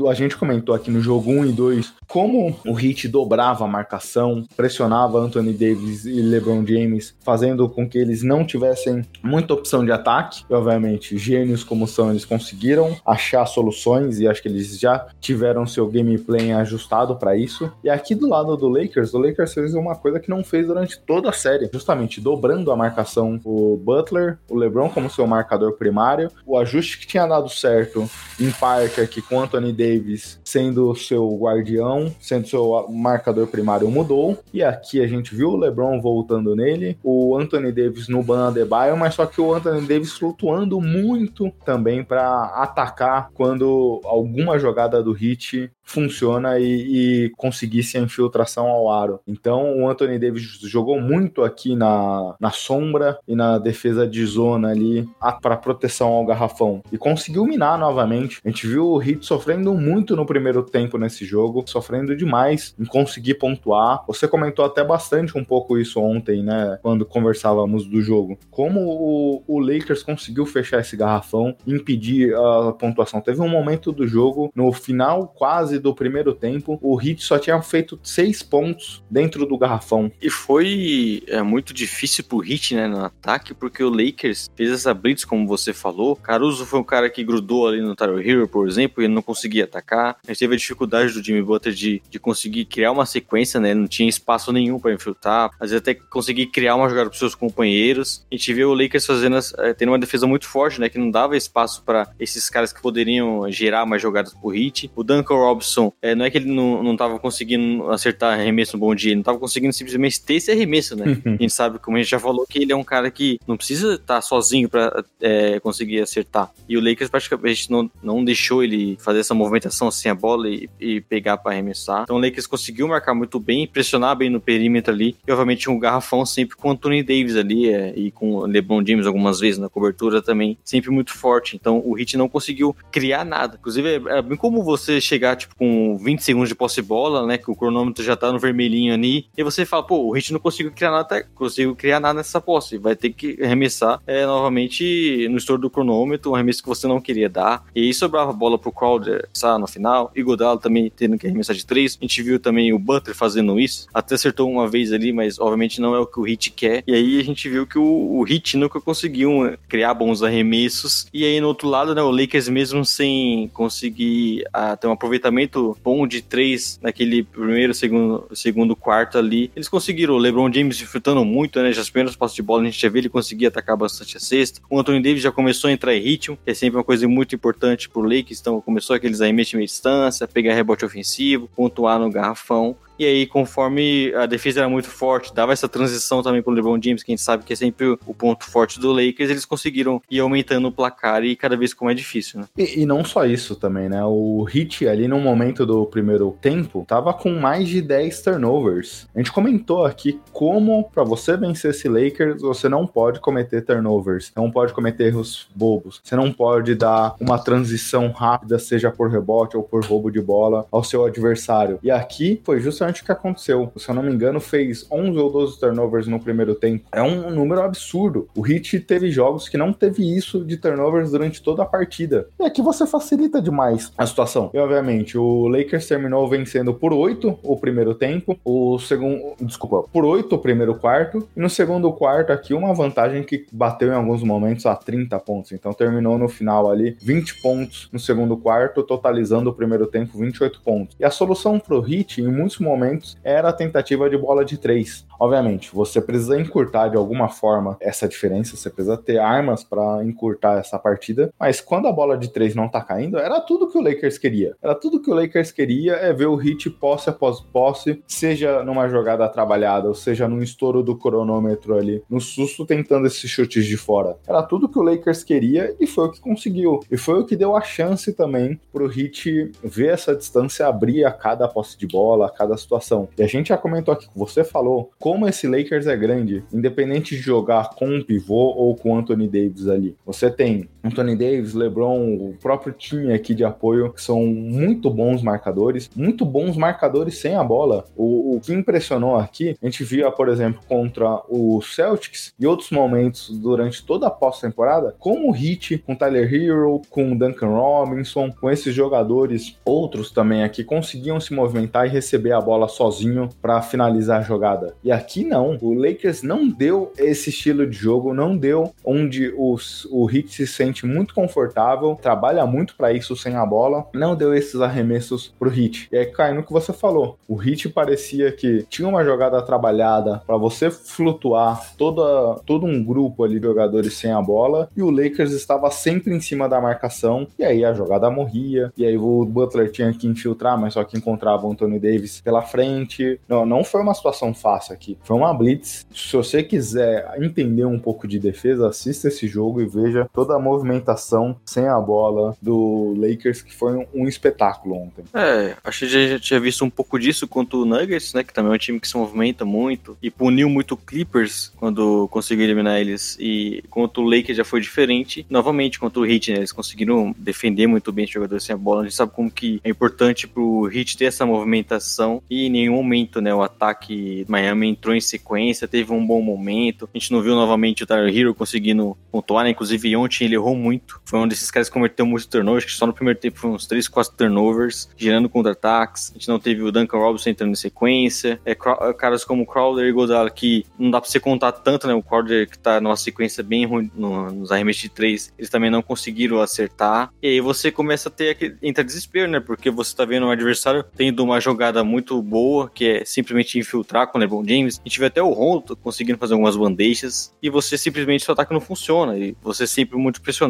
A gente comentou aqui no jogo 1 e 2 como o Heat dobrava a marcação, pressionava Anthony Davis e LeBron James, fazendo com que eles não tivessem muita opção de ataque. E, obviamente, gênios como são, eles conseguiram achar soluções e acho que eles já tiveram seu gameplay ajustado para isso. E aqui do lado do Lakers, o Lakers fez uma coisa que não fez durante toda a série, justamente dobrando a marcação o Butler, o LeBron como seu marcador primário, o ajuste que tinha dado certo em parte aqui com Anthony Davis sendo seu guardião, sendo seu marcador primário mudou, e aqui a gente viu o LeBron voltando nele, o Anthony Davis no Ban Adebayo, mas só que o Anthony Davis flutuando muito também para atacar quando alguma jogada do Hit funciona e, e conseguisse a infiltração ao aro. Então o Anthony Davis jogou muito aqui na, na sombra e na defesa de zona ali para proteção ao garrafão e conseguiu minar novamente. A gente viu o Heat sofrendo muito no primeiro tempo nesse jogo, sofrendo demais em conseguir pontuar. Você comentou até bastante um pouco isso ontem, né, quando conversávamos do jogo. Como o, o Lakers conseguiu fechar esse garrafão, impedir a pontuação. Teve um momento do jogo no final quase do primeiro tempo, o Heat só tinha feito seis pontos dentro do garrafão. E foi é, muito difícil pro Hit, né, no ataque, porque o Lakers fez essa blitz, como você falou. Caruso foi um cara que grudou ali no Tyler Hero, por exemplo, e não conseguia atacar. A gente teve a dificuldade do Jimmy Butler de, de conseguir criar uma sequência, né, não tinha espaço nenhum para infiltrar, às vezes até conseguir criar uma jogada pros seus companheiros. A gente vê o Lakers fazendo, é, tendo uma defesa muito forte, né, que não dava espaço para esses caras que poderiam gerar mais jogadas pro Hit. O Duncan Robinson, é, não é que ele não, não tava conseguindo acertar arremesso no bom dia, ele não tava conseguindo simplesmente ter esse arremesso, né? a gente sabe, como a gente já falou, que ele é um cara que não precisa estar sozinho pra é, conseguir acertar. E o Lakers praticamente não, não deixou ele fazer essa movimentação sem a bola e, e pegar pra arremessar. Então o Lakers conseguiu marcar muito bem, pressionar bem no perímetro ali. E obviamente um garrafão sempre com o Anthony Davis ali é, e com o LeBron James algumas vezes na cobertura também, sempre muito forte. Então o Heat não conseguiu criar nada. Inclusive é, é bem como você chegar, tipo, com 20 segundos de posse de bola, né? Que o cronômetro já tá no vermelhinho ali. E você fala, pô, o Hit não conseguiu criar nada, conseguiu criar nada nessa posse. Vai ter que arremessar é, novamente no estouro do cronômetro, um arremesso que você não queria dar. E aí sobrava a bola pro Crowder sabe, no final. E Godalo também tendo que arremessar de três. A gente viu também o Butler fazendo isso. Até acertou uma vez ali, mas obviamente não é o que o Hit quer. E aí a gente viu que o, o Hit nunca conseguiu eh, criar bons arremessos. E aí no outro lado, né, o Lakers mesmo sem conseguir ah, ter um aproveitamento bom de três naquele primeiro, segundo, segundo quarto ali, eles conseguiram. O LeBron James enfrentando muito, né? Já as primeiras passos de bola a gente já viu ele conseguir atacar bastante a cesta. O Anthony Davis já começou a entrar em ritmo, que é sempre uma coisa muito importante pro Lakers. Então começou aqueles arremessos de meia distância, pegar rebote ofensivo, pontuar no garrafão. E aí, conforme a defesa era muito forte, dava essa transição também pro LeBron James, que a gente sabe que é sempre o ponto forte do Lakers, eles conseguiram ir aumentando o placar e cada vez ficou mais difícil, né? E, e não só isso também, né? O Hit ali no momento do primeiro tempo tava com mais de 10 turnovers. A gente comentou aqui como para você vencer esse Lakers, você não pode cometer turnovers, não pode cometer erros bobos. Você não pode dar uma transição rápida, seja por rebote ou por roubo de bola ao seu adversário. E aqui foi justamente o que aconteceu. Se eu não me engano, fez 11 ou 12 turnovers no primeiro tempo. É um número absurdo. O Heat teve jogos que não teve isso de turnovers durante toda a partida. E aqui você facilita demais a situação. E obviamente, o Lakers terminou vencendo por 8 o primeiro tempo, o segundo, desculpa, por 8 o primeiro quarto, e no segundo quarto aqui uma vantagem que bateu em alguns momentos a 30 pontos. Então terminou no final ali 20 pontos no segundo quarto, totalizando o primeiro tempo 28 pontos. E a solução pro Heat em muitos momentos era a tentativa de bola de três. Obviamente, você precisa encurtar de alguma forma essa diferença, você precisa ter armas para encurtar essa partida, mas quando a bola de três não tá caindo, era tudo que o Lakers queria. Era tudo que o Lakers queria é ver o hit posse após posse, seja numa jogada trabalhada, ou seja num estouro do cronômetro ali, no susto tentando esses chutes de fora. Era tudo que o Lakers queria e foi o que conseguiu. E foi o que deu a chance também pro Hit ver essa distância abrir a cada posse de bola, a cada situação. E a gente já comentou aqui, você falou, como esse Lakers é grande, independente de jogar com um pivô ou com Anthony Davis ali. Você tem Anthony Davis, LeBron, o próprio time aqui de apoio, são muito bons marcadores, muito bons marcadores sem a bola. O, o que impressionou aqui, a gente via, por exemplo, contra o Celtics e outros momentos durante toda a pós-temporada, como o Heat, com Tyler Hero, com Duncan Robinson, com esses jogadores, outros também aqui, conseguiam se movimentar e receber a bola sozinho para finalizar a jogada. E aqui não, o Lakers não deu esse estilo de jogo, não deu onde os, o Heat se sente muito confortável, trabalha muito para isso sem a bola, não deu esses arremessos pro Heat. E aí cai no que você falou. O Heat parecia que tinha uma jogada trabalhada para você flutuar toda, todo um grupo ali de jogadores sem a bola e o Lakers estava sempre em cima da marcação e aí a jogada morria e aí o Butler tinha que infiltrar, mas só que encontrava o Anthony Davis pela frente. Não, não foi uma situação fácil aqui. Foi uma blitz. Se você quiser entender um pouco de defesa, assista esse jogo e veja toda a movimentação sem a bola do Lakers, que foi um, espetáculo ontem. É, acho que já, já tinha visto um pouco disso contra o Nuggets, né? Que também é um time que se movimenta muito e puniu muito o Clippers quando conseguiu eliminar eles. E contra o Lakers já foi diferente. Novamente, contra o Heat, né? Eles conseguiram defender muito bem os jogadores sem a bola. A gente sabe como que é importante pro Heat ter essa movimentação e em nenhum momento, né? O ataque Miami entrou em sequência, teve um bom momento. A gente não viu novamente o Tyler Hero conseguindo pontuar, né? Inclusive ontem ele errou muito. Foi um desses caras que cometeu muitos turnovers, que só no primeiro tempo foi uns 3, 4 turnovers, gerando contra-ataques. A gente não teve o Duncan Robinson entrando em sequência. É, caras como Crowder e Godal que não dá pra você contar tanto, né? O Crowder que tá numa sequência bem ruim no, nos arremessos de 3, eles também não conseguiram acertar. E aí você começa a ter aquele, entra desespero, né? Porque você tá vendo um adversário tendo uma jogada muito boa, que é simplesmente infiltrar com o LeBron James. A gente vê até o Rondo conseguindo fazer algumas bandejas e você simplesmente seu ataque não funciona e você sempre muito pressionado,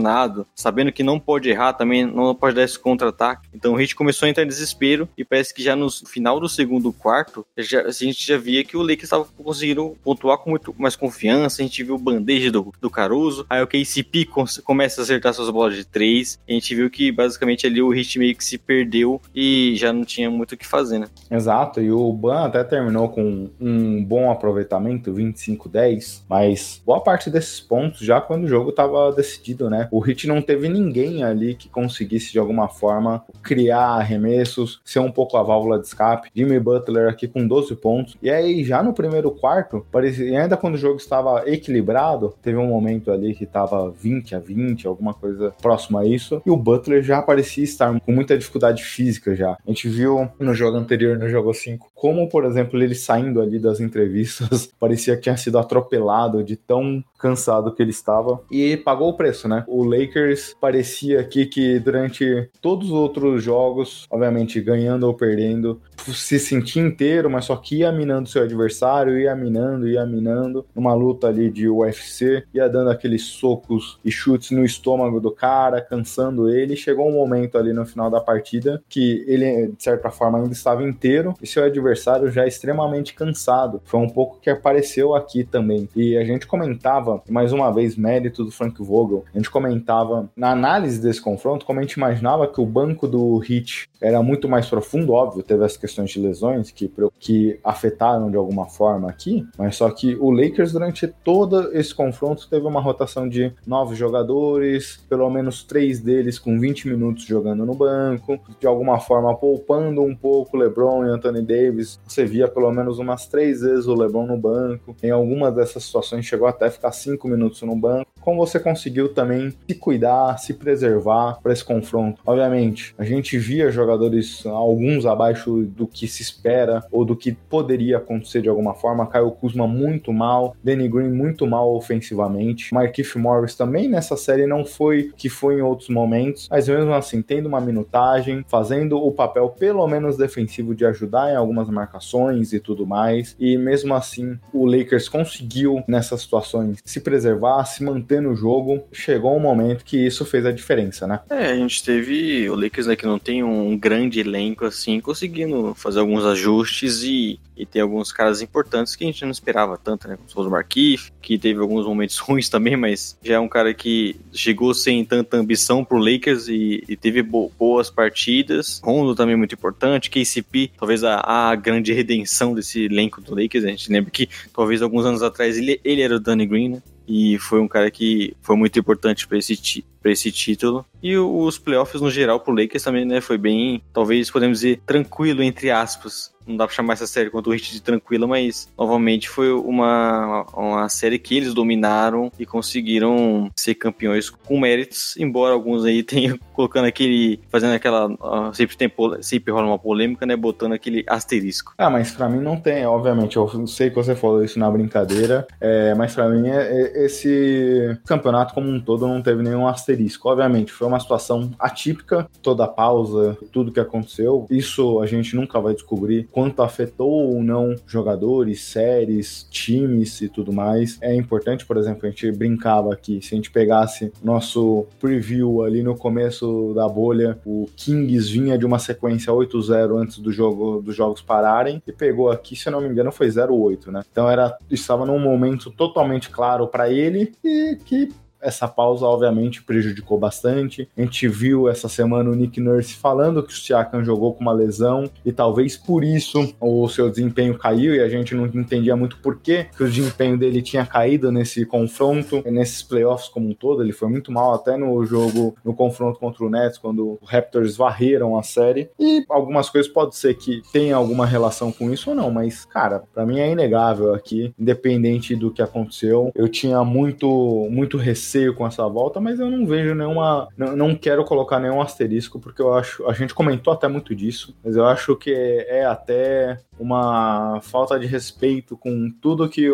sabendo que não pode errar também, não pode dar esse contra-ataque. Então o Heat começou a entrar em desespero e parece que já no final do segundo quarto, já, a gente já via que o Lakers estava conseguindo pontuar com muito mais confiança, a gente viu o bandeja do, do Caruso, aí o KCP começa a acertar suas bolas de três, a gente viu que basicamente ali o Heat meio que se perdeu e já não tinha muito o que fazer, né? Exato, e o Ban até terminou com um bom aproveitamento, 25-10, mas boa parte desses pontos já quando o jogo estava decidido, né? Né? O Heat não teve ninguém ali que conseguisse de alguma forma criar arremessos, ser um pouco a válvula de escape. Jimmy Butler aqui com 12 pontos. E aí, já no primeiro quarto, parecia, ainda quando o jogo estava equilibrado, teve um momento ali que estava 20 a 20, alguma coisa próxima a isso, e o Butler já parecia estar com muita dificuldade física já. A gente viu no jogo anterior, no jogo 5, como, por exemplo, ele saindo ali das entrevistas, parecia que tinha sido atropelado de tão cansado que ele estava e pagou o preço, né? O Lakers parecia aqui que durante todos os outros jogos, obviamente ganhando ou perdendo, se sentia inteiro, mas só que ia minando seu adversário, ia minando, ia minando, numa luta ali de UFC, ia dando aqueles socos e chutes no estômago do cara, cansando ele. Chegou um momento ali no final da partida que ele, de certa forma, ainda estava inteiro e seu adversário já extremamente cansado. Foi um pouco que apareceu aqui também. E a gente comentava, mais uma vez, mérito do Frank Vogel, a gente comentava na análise desse confronto, como a gente imaginava que o banco do Heat era muito mais profundo, óbvio, teve as questões de lesões que, que afetaram de alguma forma aqui, mas só que o Lakers, durante todo esse confronto, teve uma rotação de nove jogadores, pelo menos três deles com 20 minutos jogando no banco, de alguma forma poupando um pouco LeBron e Anthony Davis. Você via pelo menos umas três vezes o LeBron no banco. Em algumas dessas situações chegou até ficar cinco minutos no banco. Como você conseguiu também se cuidar, se preservar para esse confronto? Obviamente, a gente via jogadores alguns abaixo do que se espera ou do que poderia acontecer de alguma forma. Caio Kuzma muito mal, Danny Green muito mal ofensivamente, Markif Morris também nessa série não foi o que foi em outros momentos, mas mesmo assim tendo uma minutagem, fazendo o papel pelo menos defensivo de ajudar em algumas marcações e tudo mais. E mesmo assim, o Lakers conseguiu nessas situações se preservar, se manter no jogo. Chegou um momento que isso fez a diferença, né? É, a gente teve o Lakers né, que não tem um grande elenco assim, conseguindo fazer alguns ajustes e, e tem alguns caras importantes que a gente não esperava tanto, né? Como o Marquif, que teve alguns momentos ruins também, mas já é um cara que chegou sem tanta ambição pro Lakers e, e teve bo boas partidas. Rondo também muito importante, KCP, talvez a, a, grande redenção desse elenco do Lakers. A gente lembra que talvez alguns anos atrás ele, ele era o Danny Green, né? E foi um cara que foi muito importante para esse, pra esse título. E os playoffs no geral pro Lakers também, né? Foi bem, talvez podemos dizer, tranquilo, entre aspas não dá pra chamar essa série quanto o Hit de tranquila, mas novamente foi uma, uma série que eles dominaram e conseguiram ser campeões com méritos, embora alguns aí tenham colocando aquele, fazendo aquela, sempre tem sempre rola uma polêmica, né, botando aquele asterisco. Ah, mas pra mim não tem, obviamente, eu sei que você falou isso na brincadeira, é, mas pra mim é, é, esse campeonato como um todo não teve nenhum asterisco, obviamente, foi uma situação atípica, toda a pausa, tudo que aconteceu, isso a gente nunca vai descobrir quanto afetou ou não jogadores, séries, times e tudo mais. É importante, por exemplo, a gente brincava aqui, se a gente pegasse nosso preview ali no começo da bolha, o Kings vinha de uma sequência 8-0 antes do jogo dos jogos pararem e pegou aqui, se não me engano, foi 0-8, né? Então era estava num momento totalmente claro para ele e que essa pausa, obviamente, prejudicou bastante. A gente viu essa semana o Nick Nurse falando que o Siakam jogou com uma lesão e talvez por isso o seu desempenho caiu e a gente não entendia muito por que o desempenho dele tinha caído nesse confronto, nesses playoffs como um todo. Ele foi muito mal até no jogo, no confronto contra o Nets, quando o Raptors varreram a série. E algumas coisas pode ser que tenha alguma relação com isso ou não, mas, cara, para mim é inegável aqui, independente do que aconteceu. Eu tinha muito, muito receio receio com essa volta, mas eu não vejo nenhuma. Não, não quero colocar nenhum asterisco, porque eu acho. A gente comentou até muito disso, mas eu acho que é até uma falta de respeito com tudo que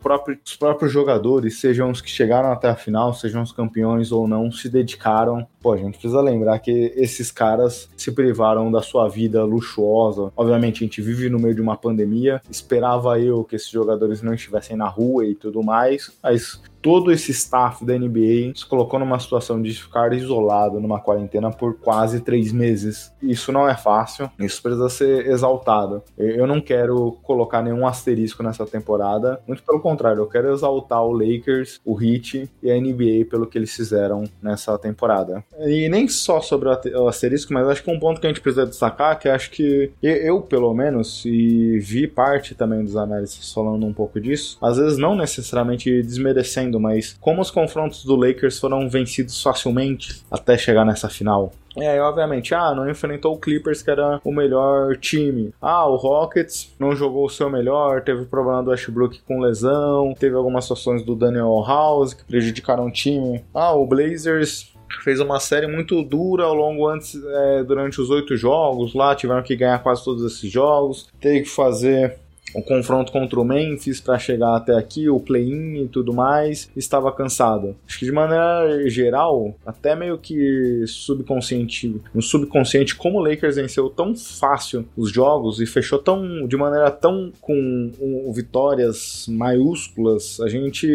próprio, os próprios jogadores, sejam os que chegaram até a final, sejam os campeões ou não, se dedicaram. Pô, a gente precisa lembrar que esses caras se privaram da sua vida luxuosa. Obviamente, a gente vive no meio de uma pandemia. Esperava eu que esses jogadores não estivessem na rua e tudo mais, mas todo esse staff da NBA se colocou numa situação de ficar isolado numa quarentena por quase três meses. Isso não é fácil, isso precisa ser exaltado. Eu eu não quero colocar nenhum asterisco nessa temporada. Muito pelo contrário, eu quero exaltar o Lakers, o Heat e a NBA pelo que eles fizeram nessa temporada. E nem só sobre o asterisco, mas acho que um ponto que a gente precisa destacar, que acho que eu, pelo menos, e vi parte também dos análises falando um pouco disso, às vezes não necessariamente desmerecendo, mas como os confrontos do Lakers foram vencidos facilmente até chegar nessa final. E aí, obviamente, ah, não enfrentou o Clippers, que era o melhor time. Ah, o Rockets não jogou o seu melhor, teve problema do Westbrook com lesão, teve algumas situações do Daniel House que prejudicaram o time. Ah, o Blazers fez uma série muito dura ao longo antes é, durante os oito jogos lá tiveram que ganhar quase todos esses jogos teve que fazer o confronto contra o Memphis para chegar até aqui, o play-in e tudo mais, estava cansado. Acho que de maneira geral, até meio que subconsciente, no subconsciente, como o Lakers venceu tão fácil os jogos e fechou tão de maneira tão com um, vitórias maiúsculas, a gente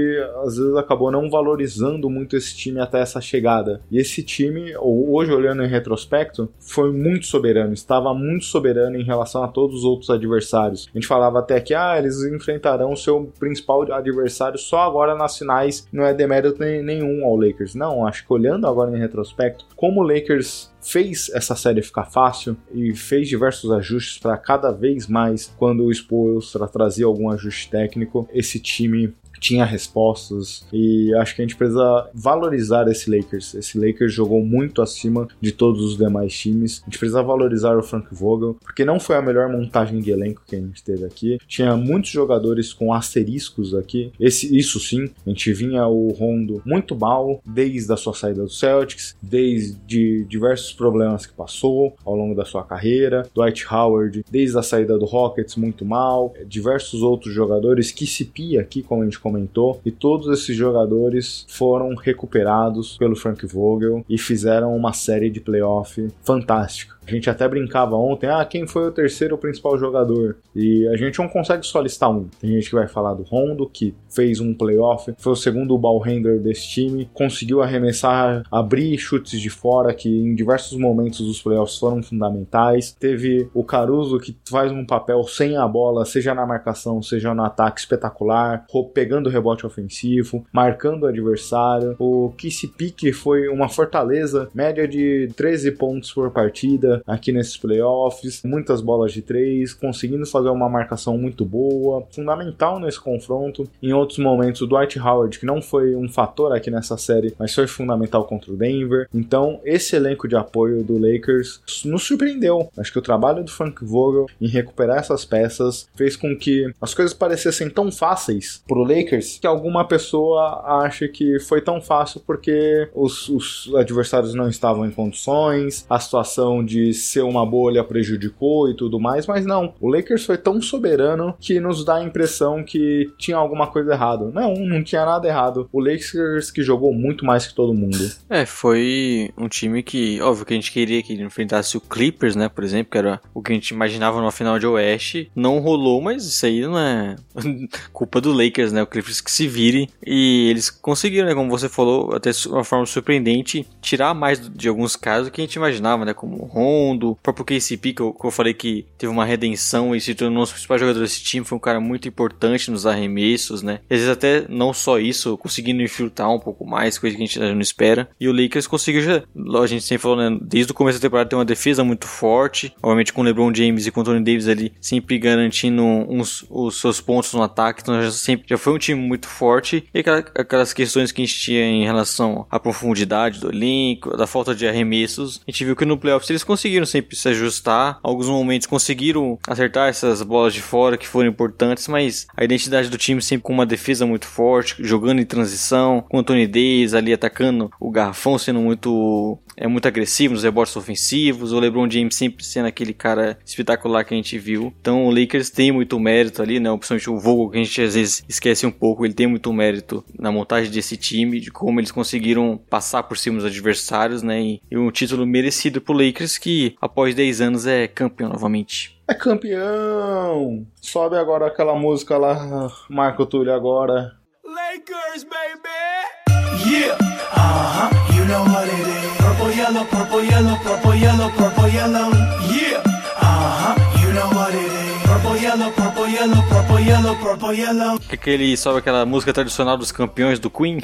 às vezes acabou não valorizando muito esse time até essa chegada. E esse time, hoje olhando em retrospecto, foi muito soberano, estava muito soberano em relação a todos os outros adversários. A gente falava até que ah, eles enfrentarão o seu principal adversário só agora nas finais, não é demérito nenhum ao Lakers. Não, acho que olhando agora em retrospecto, como o Lakers fez essa série ficar fácil e fez diversos ajustes para cada vez mais quando o Spoelstra trazia algum ajuste técnico, esse time tinha respostas e acho que a gente precisa valorizar esse Lakers. Esse Lakers jogou muito acima de todos os demais times. A gente precisa valorizar o Frank Vogel, porque não foi a melhor montagem de elenco que a gente teve aqui. Tinha muitos jogadores com asteriscos aqui. Esse, isso sim, a gente vinha o Rondo muito mal desde a sua saída do Celtics, desde diversos problemas que passou ao longo da sua carreira. Dwight Howard, desde a saída do Rockets, muito mal. Diversos outros jogadores que se pia aqui, como a gente comentou, e todos esses jogadores foram recuperados pelo Frank Vogel e fizeram uma série de playoff fantástica. A gente até brincava ontem, ah, quem foi o terceiro principal jogador? E a gente não consegue só listar um. Tem gente que vai falar do Rondo, que fez um playoff, foi o segundo ball desse time, conseguiu arremessar, abrir chutes de fora, que em diversos momentos dos playoffs foram fundamentais. Teve o Caruso, que faz um papel sem a bola, seja na marcação, seja no ataque espetacular, pegando rebote ofensivo, marcando o adversário. O Kissipi, que foi uma fortaleza, média de 13 pontos por partida, aqui nesses playoffs, muitas bolas de três, conseguindo fazer uma marcação muito boa, fundamental nesse confronto. Em outros momentos, o Dwight Howard, que não foi um fator aqui nessa série, mas foi fundamental contra o Denver. Então, esse elenco de apoio do Lakers nos surpreendeu. Acho que o trabalho do Frank Vogel em recuperar essas peças fez com que as coisas parecessem tão fáceis pro Lakers que alguma pessoa acha que foi tão fácil porque os, os adversários não estavam em condições, a situação de de ser uma bolha prejudicou e tudo mais, mas não. O Lakers foi tão soberano que nos dá a impressão que tinha alguma coisa errada. Não, não tinha nada errado. O Lakers que jogou muito mais que todo mundo. É, foi um time que, óbvio que a gente queria que ele enfrentasse o Clippers, né, por exemplo, que era o que a gente imaginava numa final de Oeste. Não rolou, mas isso aí não é culpa do Lakers, né? O Clippers que se vire. E eles conseguiram, né, como você falou, até de uma forma surpreendente, tirar mais de alguns casos que a gente imaginava, né, como o Rondo, o próprio KCP, que eu, que eu falei que teve uma redenção e se tornou um dos principais jogadores desse time, foi um cara muito importante nos arremessos, né? E às vezes até não só isso, conseguindo infiltrar um pouco mais, coisa que a gente não espera. E o Lakers conseguiu já, a gente sempre falou, né? Desde o começo da temporada tem uma defesa muito forte, obviamente com o LeBron James e com o Anthony Davis ali, sempre garantindo uns, os seus pontos no ataque, então já, sempre, já foi um time muito forte. E aquelas questões que a gente tinha em relação à profundidade do elenco, da falta de arremessos, a gente viu que no playoffs eles conseguiram conseguiram sempre se ajustar. Alguns momentos conseguiram acertar essas bolas de fora que foram importantes, mas a identidade do time sempre com uma defesa muito forte, jogando em transição, com o Tony Davis ali atacando o garrafão, sendo muito é muito agressivo nos rebotes ofensivos, o LeBron James sempre sendo aquele cara espetacular que a gente viu. Então o Lakers tem muito mérito ali, né? Principalmente o Vogel, que a gente às vezes esquece um pouco, ele tem muito mérito na montagem desse time, de como eles conseguiram passar por cima dos adversários, né? E um título merecido pro Lakers que após 10 anos é campeão novamente. É campeão! Sobe agora aquela música lá, Marco Túlio agora. Lakers, baby! Yeah! Uh-huh, you know what it is. Purple, yellow, purple, yellow, purple, yellow, purple, yellow. Yeah! Uh-huh, you know what it is. Purple, yellow. purple, yellow, purple, yellow, purple, yellow. Que aquele, sabe aquela música tradicional dos campeões do Queen?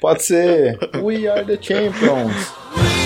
Pode ser We Are the Champions.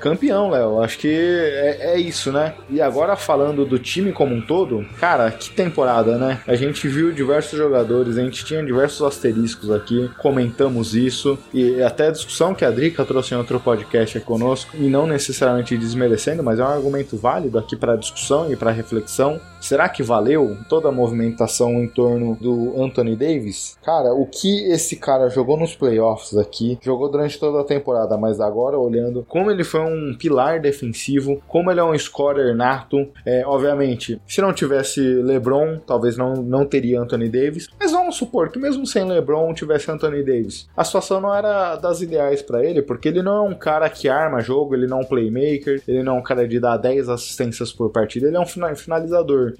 Campeão, Léo. Acho que é, é isso, né? E agora falando do time como um todo, cara, que temporada, né? A gente viu diversos jogadores, a gente tinha diversos asteriscos aqui, comentamos isso, e até a discussão que a Drica trouxe em outro podcast aqui conosco, e não necessariamente desmerecendo, mas é um argumento válido aqui para discussão e para reflexão. Será que valeu toda a movimentação em torno do Anthony Davis? Cara, o que esse cara jogou nos playoffs aqui, jogou durante toda a temporada, mas agora olhando como ele foi um pilar defensivo, como ele é um scorer nato, é, obviamente, se não tivesse LeBron, talvez não, não teria Anthony Davis, mas vamos supor que mesmo sem LeBron tivesse Anthony Davis, a situação não era das ideais para ele, porque ele não é um cara que arma jogo, ele não é um playmaker, ele não é um cara de dar 10 assistências por partida, ele é um fina-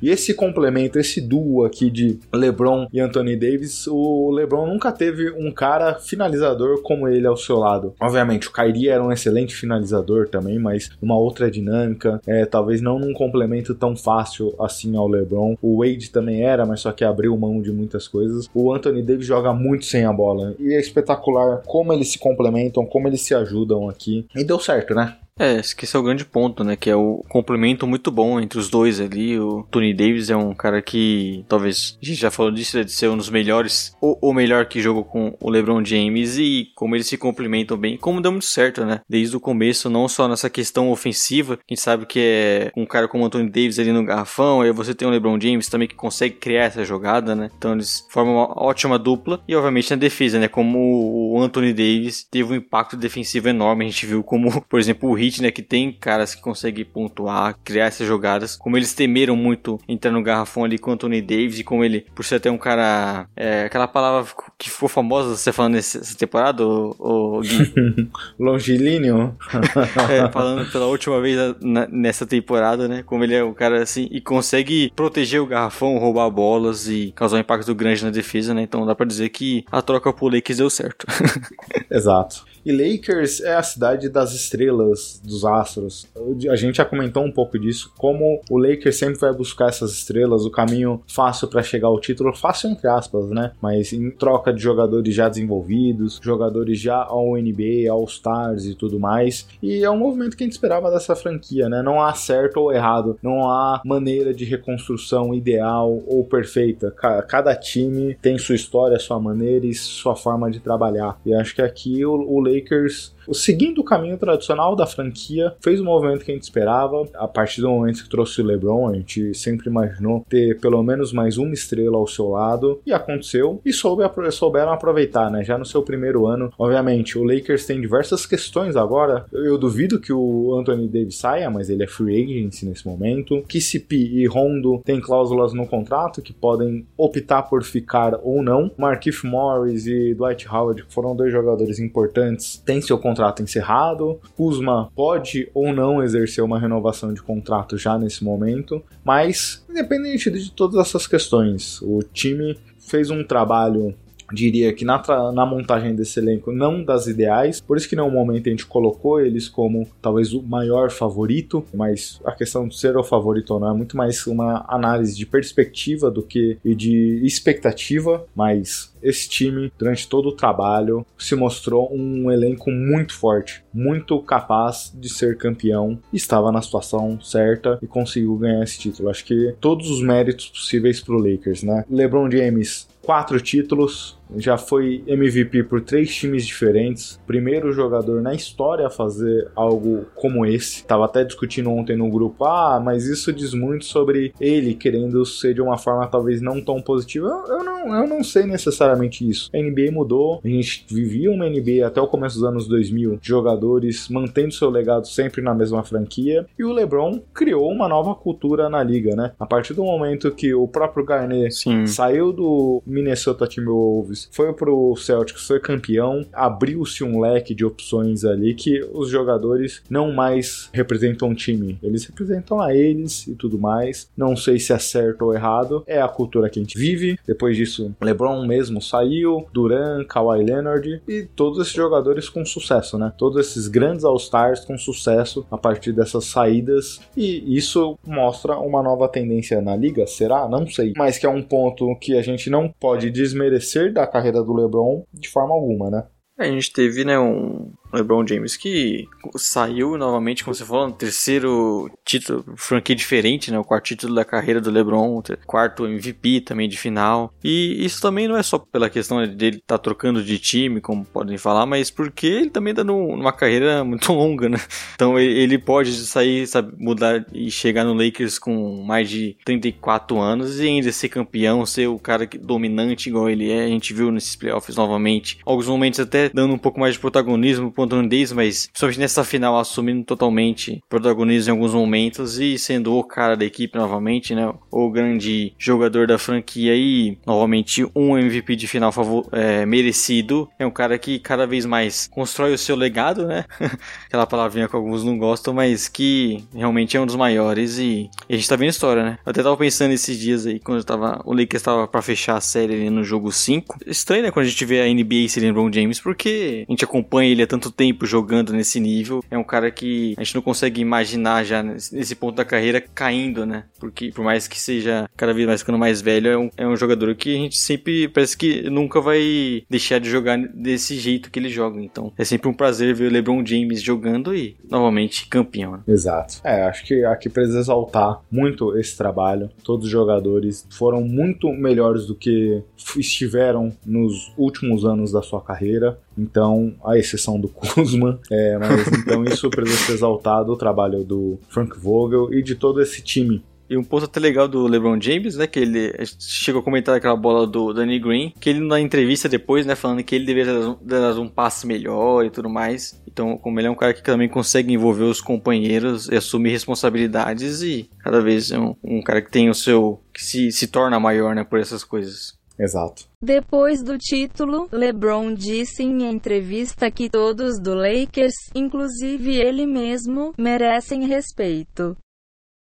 E esse complemento, esse duo aqui de LeBron e Anthony Davis, o LeBron nunca teve um cara finalizador como ele ao seu lado. Obviamente, o Kyrie era um excelente finalizador também, mas numa outra dinâmica, é, talvez não num complemento tão fácil assim ao LeBron. O Wade também era, mas só que abriu mão de muitas coisas. O Anthony Davis joga muito sem a bola e é espetacular como eles se complementam, como eles se ajudam aqui. E deu certo, né? É, esse que é o grande ponto, né? Que é o complemento muito bom entre os dois ali. O Tony Davis é um cara que, talvez, a gente já falou disso, é de ser um dos melhores, ou o melhor que jogou com o LeBron James e como eles se complementam bem, como deu muito certo, né? Desde o começo, não só nessa questão ofensiva, a gente sabe que é um cara como o Anthony Davis ali no garrafão, aí você tem o LeBron James também que consegue criar essa jogada, né? Então eles formam uma ótima dupla e, obviamente, na defesa, né? Como o Anthony Davis teve um impacto defensivo enorme, a gente viu como, por exemplo, o Heat, né, que tem caras que conseguem pontuar, criar essas jogadas, como eles temeram muito entrar no garrafão ali com o Anthony Davis e como ele, por ser até um cara, é, aquela palavra que ficou famosa você falando nessa temporada, o, o Gui, Longilíneo. é, falando pela última vez na- nessa temporada, né, como ele é um cara assim e consegue proteger o garrafão, roubar bolas e causar um impacto grande na defesa, né, então dá pra dizer que a troca pro Lakers deu certo. Exato. E Lakers é a cidade das estrelas, dos astros. A gente já comentou um pouco disso, como o Lakers sempre vai buscar essas estrelas, o caminho fácil para chegar ao título, fácil entre aspas, né? Mas em troca de jogadores já desenvolvidos, jogadores já ao NBA, All Stars e tudo mais. E é um movimento que a gente esperava dessa franquia, né? Não há certo ou errado, não há maneira de reconstrução ideal ou perfeita. Ca- Cada time tem sua história, sua maneira e sua forma de trabalhar. E acho que aqui o, o Lakers, seguindo o caminho tradicional da franquia, fez o movimento que a gente esperava. A partir do momento que trouxe o LeBron, a gente sempre imaginou ter pelo menos mais uma estrela ao seu lado. E aconteceu. E soube, souberam aproveitar, né? Já no seu primeiro ano. Obviamente, o Lakers tem diversas questões agora. Eu, eu duvido que o Anthony Davis saia, mas ele é free agent nesse momento. KCP e Rondo têm cláusulas no contrato que podem optar por ficar ou não. Markif Morris e Dwight Howard, foram dois jogadores importantes, têm seu contrato encerrado. Kuzma pode ou não exercer uma renovação de contrato já nesse momento. Mas, independente de todas essas questões, o time fez um trabalho diria que na, na montagem desse elenco não das ideais, por isso que no momento a gente colocou eles como talvez o maior favorito, mas a questão de ser o favorito ou não é muito mais uma análise de perspectiva do que de expectativa, mas esse time, durante todo o trabalho, se mostrou um elenco muito forte, muito capaz de ser campeão, estava na situação certa e conseguiu ganhar esse título. Acho que todos os méritos possíveis para o Lakers, né? LeBron James, quatro títulos, já foi MVP por três times diferentes, primeiro jogador na história a fazer algo como esse. Tava até discutindo ontem no grupo, ah, mas isso diz muito sobre ele querendo ser de uma forma talvez não tão positiva. Eu, eu não, eu não sei necessariamente isso. A NBA mudou, a gente vivia uma NBA até o começo dos anos 2000, de jogadores mantendo seu legado sempre na mesma franquia, e o LeBron criou uma nova cultura na liga, né? A partir do momento que o próprio Garnett Sim. saiu do Minnesota Timberwolves Foi pro Celtics, foi campeão, abriu-se um leque de opções ali que os jogadores não mais representam um time, eles representam a eles e tudo mais. Não sei se é certo ou errado, é a cultura que a gente vive. Depois disso, LeBron mesmo saiu, Duran, Kawhi Leonard e todos esses jogadores com sucesso, né? Todos esses grandes All-Stars com sucesso a partir dessas saídas e isso mostra uma nova tendência na liga, será? Não sei, mas que é um ponto que a gente não pode desmerecer da carreira do LeBron de forma alguma, né? A gente teve, né, um LeBron James que saiu novamente, como você falou, no terceiro título, franquia diferente, né, o quarto título da carreira do LeBron, quarto MVP também de final. E isso também não é só pela questão dele estar tá trocando de time, como podem falar, mas porque ele também tá num- numa carreira muito longa, né? Então ele- pode sair, sabe, mudar e chegar no Lakers com mais de 34 anos e ainda ser campeão, ser o cara dominante igual ele é. A gente viu nesses playoffs novamente. Alguns momentos até dando um pouco mais de protagonismo pro Anthony Davis, mas principalmente nessa final assumindo totalmente protagonismo em alguns momentos e sendo o cara da equipe novamente, né? O grande jogador da franquia e novamente um MVP de final é, merecido. É um cara que cada vez mais constrói o seu legado, né? Aquela palavrinha que alguns não gostam, mas que realmente é um dos maiores e, e a gente tá vendo história, né? Eu até tava pensando esses dias aí, quando eu tava, o Lakers tava pra fechar a série ali no jogo 5. Estranho, né, quando a gente vê a NBA sem LeBron James, porque a gente acompanha ele há tanto tempo jogando nesse nível. É um cara que a gente não consegue imaginar já nesse ponto da carreira caindo, né? Porque por mais que seja cada vez mais ficando mais velho, é um, é um jogador que a gente sempre parece que nunca vai deixar de jogar desse jeito que ele joga. Então é sempre um prazer ver o LeBron James jogando e novamente campeão. né? Exato. É, acho que aqui precisa exaltar muito esse trabalho. Todos os jogadores foram muito melhores do que estiveram nos últimos anos da sua carreira. Então, a exceção do Kuzma, é, mas então isso precisa ser exaltado o trabalho do Frank Vogel e de todo esse time. E um ponto até legal do LeBron James, né? Que ele chegou a comentar aquela bola do Danny Green, que ele na entrevista depois, né? Falando que ele deveria um- dado um passe melhor e tudo mais. Então, como ele é um cara que também consegue envolver os companheiros e assumir responsabilidades e cada vez é um, um cara que tem o seu. que se, se torna maior, né? Por essas coisas. Exato. Depois do título, LeBron disse em entrevista que todos do Lakers, inclusive ele mesmo, merecem respeito.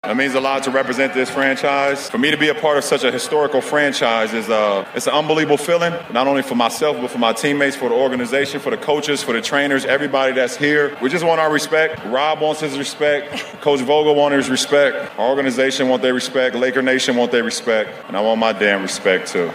It means a lot to represent this franchise. For me to be a part of such a historical franchise is uh, it's an unbelievable feeling, not only for myself, but for my teammates, for the organization, for the coaches, for the trainers, everybody that's here. We just want our respect. Rob wants his respect. Coach Vogel wants his respect. Our organization wants their respect. Laker Nation wants their respect. And I want my damn respect too.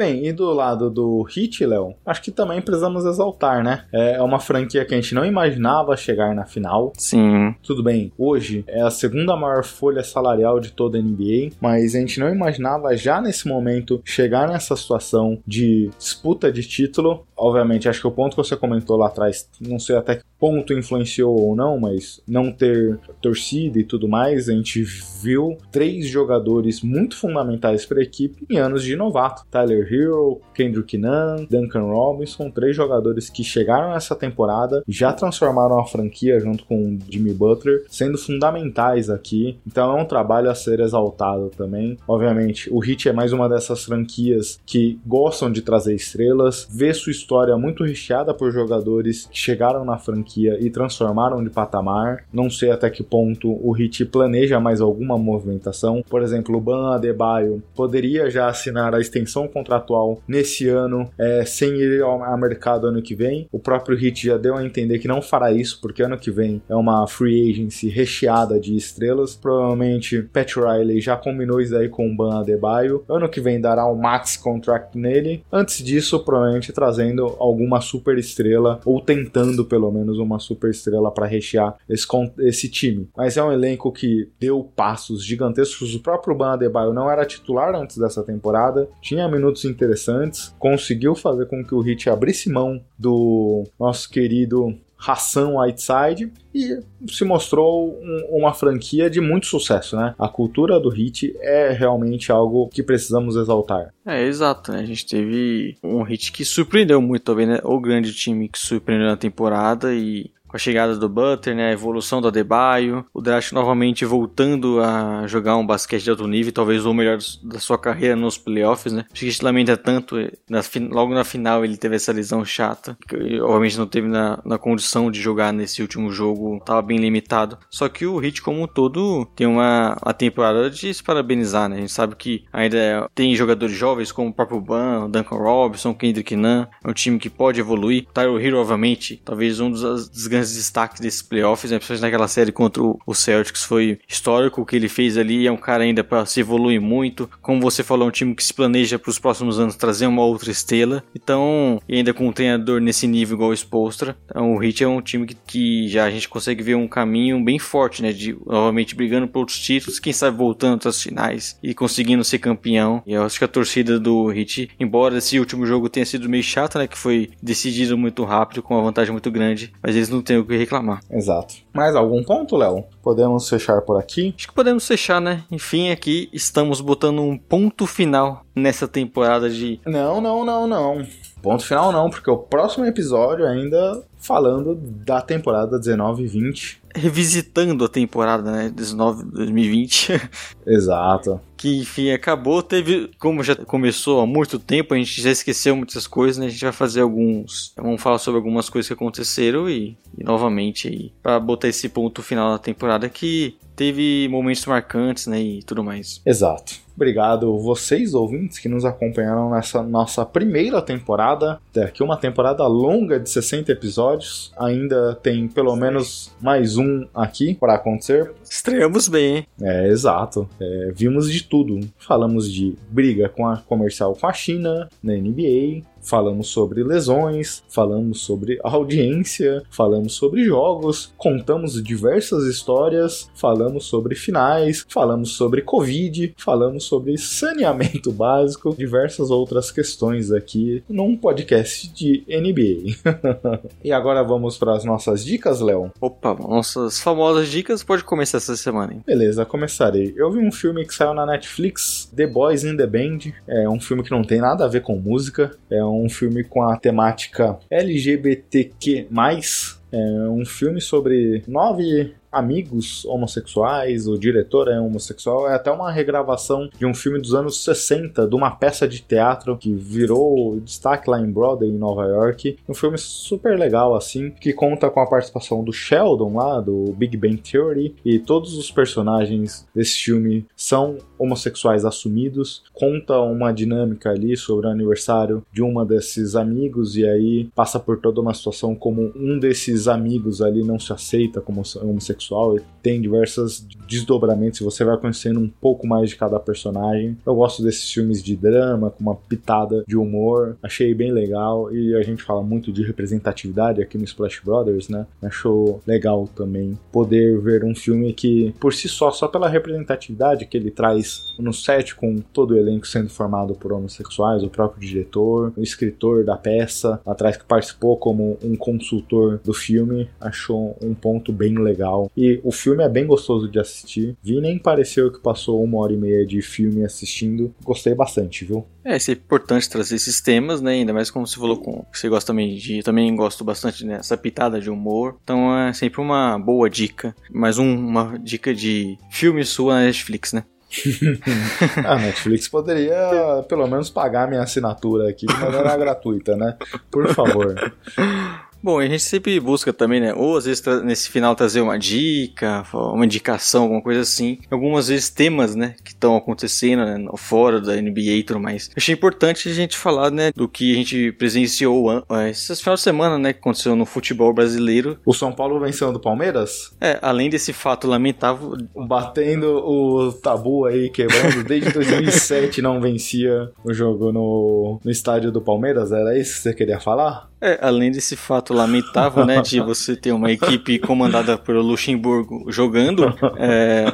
Bem, e do lado do Heat, Léo, acho que também precisamos exaltar, né? É uma franquia que a gente não imaginava chegar na final. Sim. Tudo bem, hoje é a segunda maior folha salarial de toda a NBA, mas a gente não imaginava já nesse momento chegar nessa situação de disputa de título. Obviamente, acho que o ponto que você comentou lá atrás, não sei até que ponto influenciou ou não, mas não ter torcida e tudo mais, a gente viu três jogadores muito fundamentais para a equipe em anos de novato. Tyler Hero, Kendrick Nunn, Duncan Robinson, três jogadores que chegaram nessa temporada, já transformaram a franquia junto com Jimmy Butler, sendo fundamentais aqui. Então é um trabalho a ser exaltado também. Obviamente, o Heat é mais uma dessas franquias que gostam de trazer estrelas, vê sua história muito recheada por jogadores que chegaram na franquia e transformaram de patamar. Não sei até que ponto o Heat planeja mais alguma movimentação. Por exemplo, o Ban Adebayo poderia já assinar a extensão contratual nesse ano, é, sem ir ao mercado ano que vem. O próprio Heat já deu a entender que não fará isso, porque ano que vem é uma free agency recheada de estrelas. Provavelmente Pat Riley já combinou isso aí com o Ban Adebayo. Ano que vem dará um max contract nele. Antes disso, provavelmente trazendo alguma super estrela ou tentando pelo menos uma super estrela para rechear esse, esse time. Mas é um elenco que deu passos gigantescos. O próprio Ban Adebayo não era titular antes dessa temporada, tinha minutos interessantes, conseguiu fazer com que o Heat abrisse mão do nosso querido Hassan Whiteside e se mostrou um- uma franquia de muito sucesso, né? A cultura do Heat é realmente algo que precisamos exaltar. É, exato, né? A gente teve um hit que surpreendeu muito também, né? O grande time que surpreendeu na temporada e com a chegada do Butter, né, a evolução do Adebayo, o Draft novamente voltando a jogar um basquete de alto nível, talvez o melhor da sua carreira nos playoffs, né? Acho que a gente lamenta tanto, eh, na logo na final ele teve essa lesão chata, que obviamente não teve na, na condição de jogar nesse último jogo, tava bem limitado. Só que o Heat como um todo tem uma, uma temporada de se parabenizar, né? A gente sabe que ainda tem jogadores jovens como o próprio Ban, Duncan Robinson, Kendrick Nunn, é um time que pode evoluir. Tyro Hero, obviamente, talvez um dos, dos grandes destaques desses playoffs, né? principalmente naquela série contra o, Celtics, foi histórico o que ele fez ali. É um cara ainda para se evoluir muito. Como você falou, é um time que se planeja para os próximos anos trazer uma outra estrela. Então, e ainda com um treinador nesse nível igual o Spolstra, então o Heat é um time que, que já a gente consegue ver um caminho bem forte, né? De novamente brigando por outros títulos, quem sabe voltando as finais e conseguindo ser campeão. E eu acho que a torcida do Heat, embora esse último jogo tenha sido meio chato, né? Que foi decidido muito rápido, com uma vantagem muito grande, mas eles não têm o que reclamar. Exato. Mais algum ponto, Léo? Podemos fechar por aqui? Acho que podemos fechar, né? Enfim, aqui estamos botando um ponto final nessa temporada de. Não, não, não, não. Ponto final não, porque o próximo episódio ainda falando da temporada 19 e 20. Revisitando a temporada, né? 19, 2020. Exato. que enfim acabou. Teve, como já começou há muito tempo, a gente já esqueceu muitas coisas, né? A gente vai fazer alguns. Vamos falar sobre algumas coisas que aconteceram e, e novamente aí, pra botar esse ponto final da temporada que teve momentos marcantes, né? E tudo mais. Exato. Obrigado vocês ouvintes que nos acompanharam nessa nossa primeira temporada. Daqui uma temporada longa de 60 episódios. Ainda tem pelo menos mais um aqui para acontecer. Estreamos bem, hein? É, exato. É, vimos de tudo. Falamos de briga com a comercial com a China na NBA. Falamos sobre lesões, falamos sobre audiência, falamos sobre jogos, contamos diversas histórias, falamos sobre finais, falamos sobre Covid, falamos sobre saneamento básico, diversas outras questões aqui num podcast de NBA. e agora vamos para as nossas dicas, Léo? Opa, nossas famosas dicas pode começar essa semana, hein? Beleza, começarei. Eu vi um filme que saiu na Netflix, The Boys in the Band. É um filme que não tem nada a ver com música. É um filme com a temática LGBTQ+. É um filme sobre nove amigos homossexuais, o diretor é homossexual, é até uma regravação de um filme dos anos 60, de uma peça de teatro que virou destaque lá em Broadway, em Nova York. Um filme super legal, assim, que conta com a participação do Sheldon lá, do Big Bang Theory, e todos os personagens desse filme são homossexuais assumidos. Conta uma dinâmica ali sobre o aniversário de uma desses amigos, e aí passa por toda uma situação como um desses amigos ali não se aceita como homossexual e tem diversos desdobramentos você vai conhecendo um pouco mais de cada personagem. Eu gosto desses filmes de drama com uma pitada de humor, achei bem legal e a gente fala muito de representatividade aqui no Splash Brothers, né? Achou legal também poder ver um filme que por si só, só pela representatividade que ele traz no set com todo o elenco sendo formado por homossexuais, o próprio diretor, o escritor da peça, atrás que participou como um consultor do filme, achou um ponto bem legal. E o filme é bem gostoso de assistir. Vi nem pareceu que passou uma hora e meia de filme assistindo. Gostei bastante, viu? É, isso é importante trazer esses temas, né? Ainda mais como você falou com você gosta também de. Eu também gosto bastante dessa pitada de humor. Então é sempre uma boa dica. Mais um- uma dica de filme sua na Netflix, né? A Netflix poderia pelo menos pagar minha assinatura aqui de maneira gratuita, né? Por favor. Bom, a gente sempre busca também, né? Ou às vezes nesse final trazer uma dica, uma indicação, alguma coisa assim. Algumas vezes temas, né? Que estão acontecendo né, fora da NBA e tudo mais. Eu achei importante a gente falar, né? Do que a gente presenciou eh, esses final de semana, né? Que aconteceu no futebol brasileiro. O São Paulo venceu do Palmeiras? É, além desse fato lamentável, Batendo o tabu aí, quebrando. Desde 2007 não vencia o jogo no, no estádio do Palmeiras. Era isso que você queria falar? É, além desse fato lamentável, né, de você ter uma equipe comandada pelo Luxemburgo jogando, é,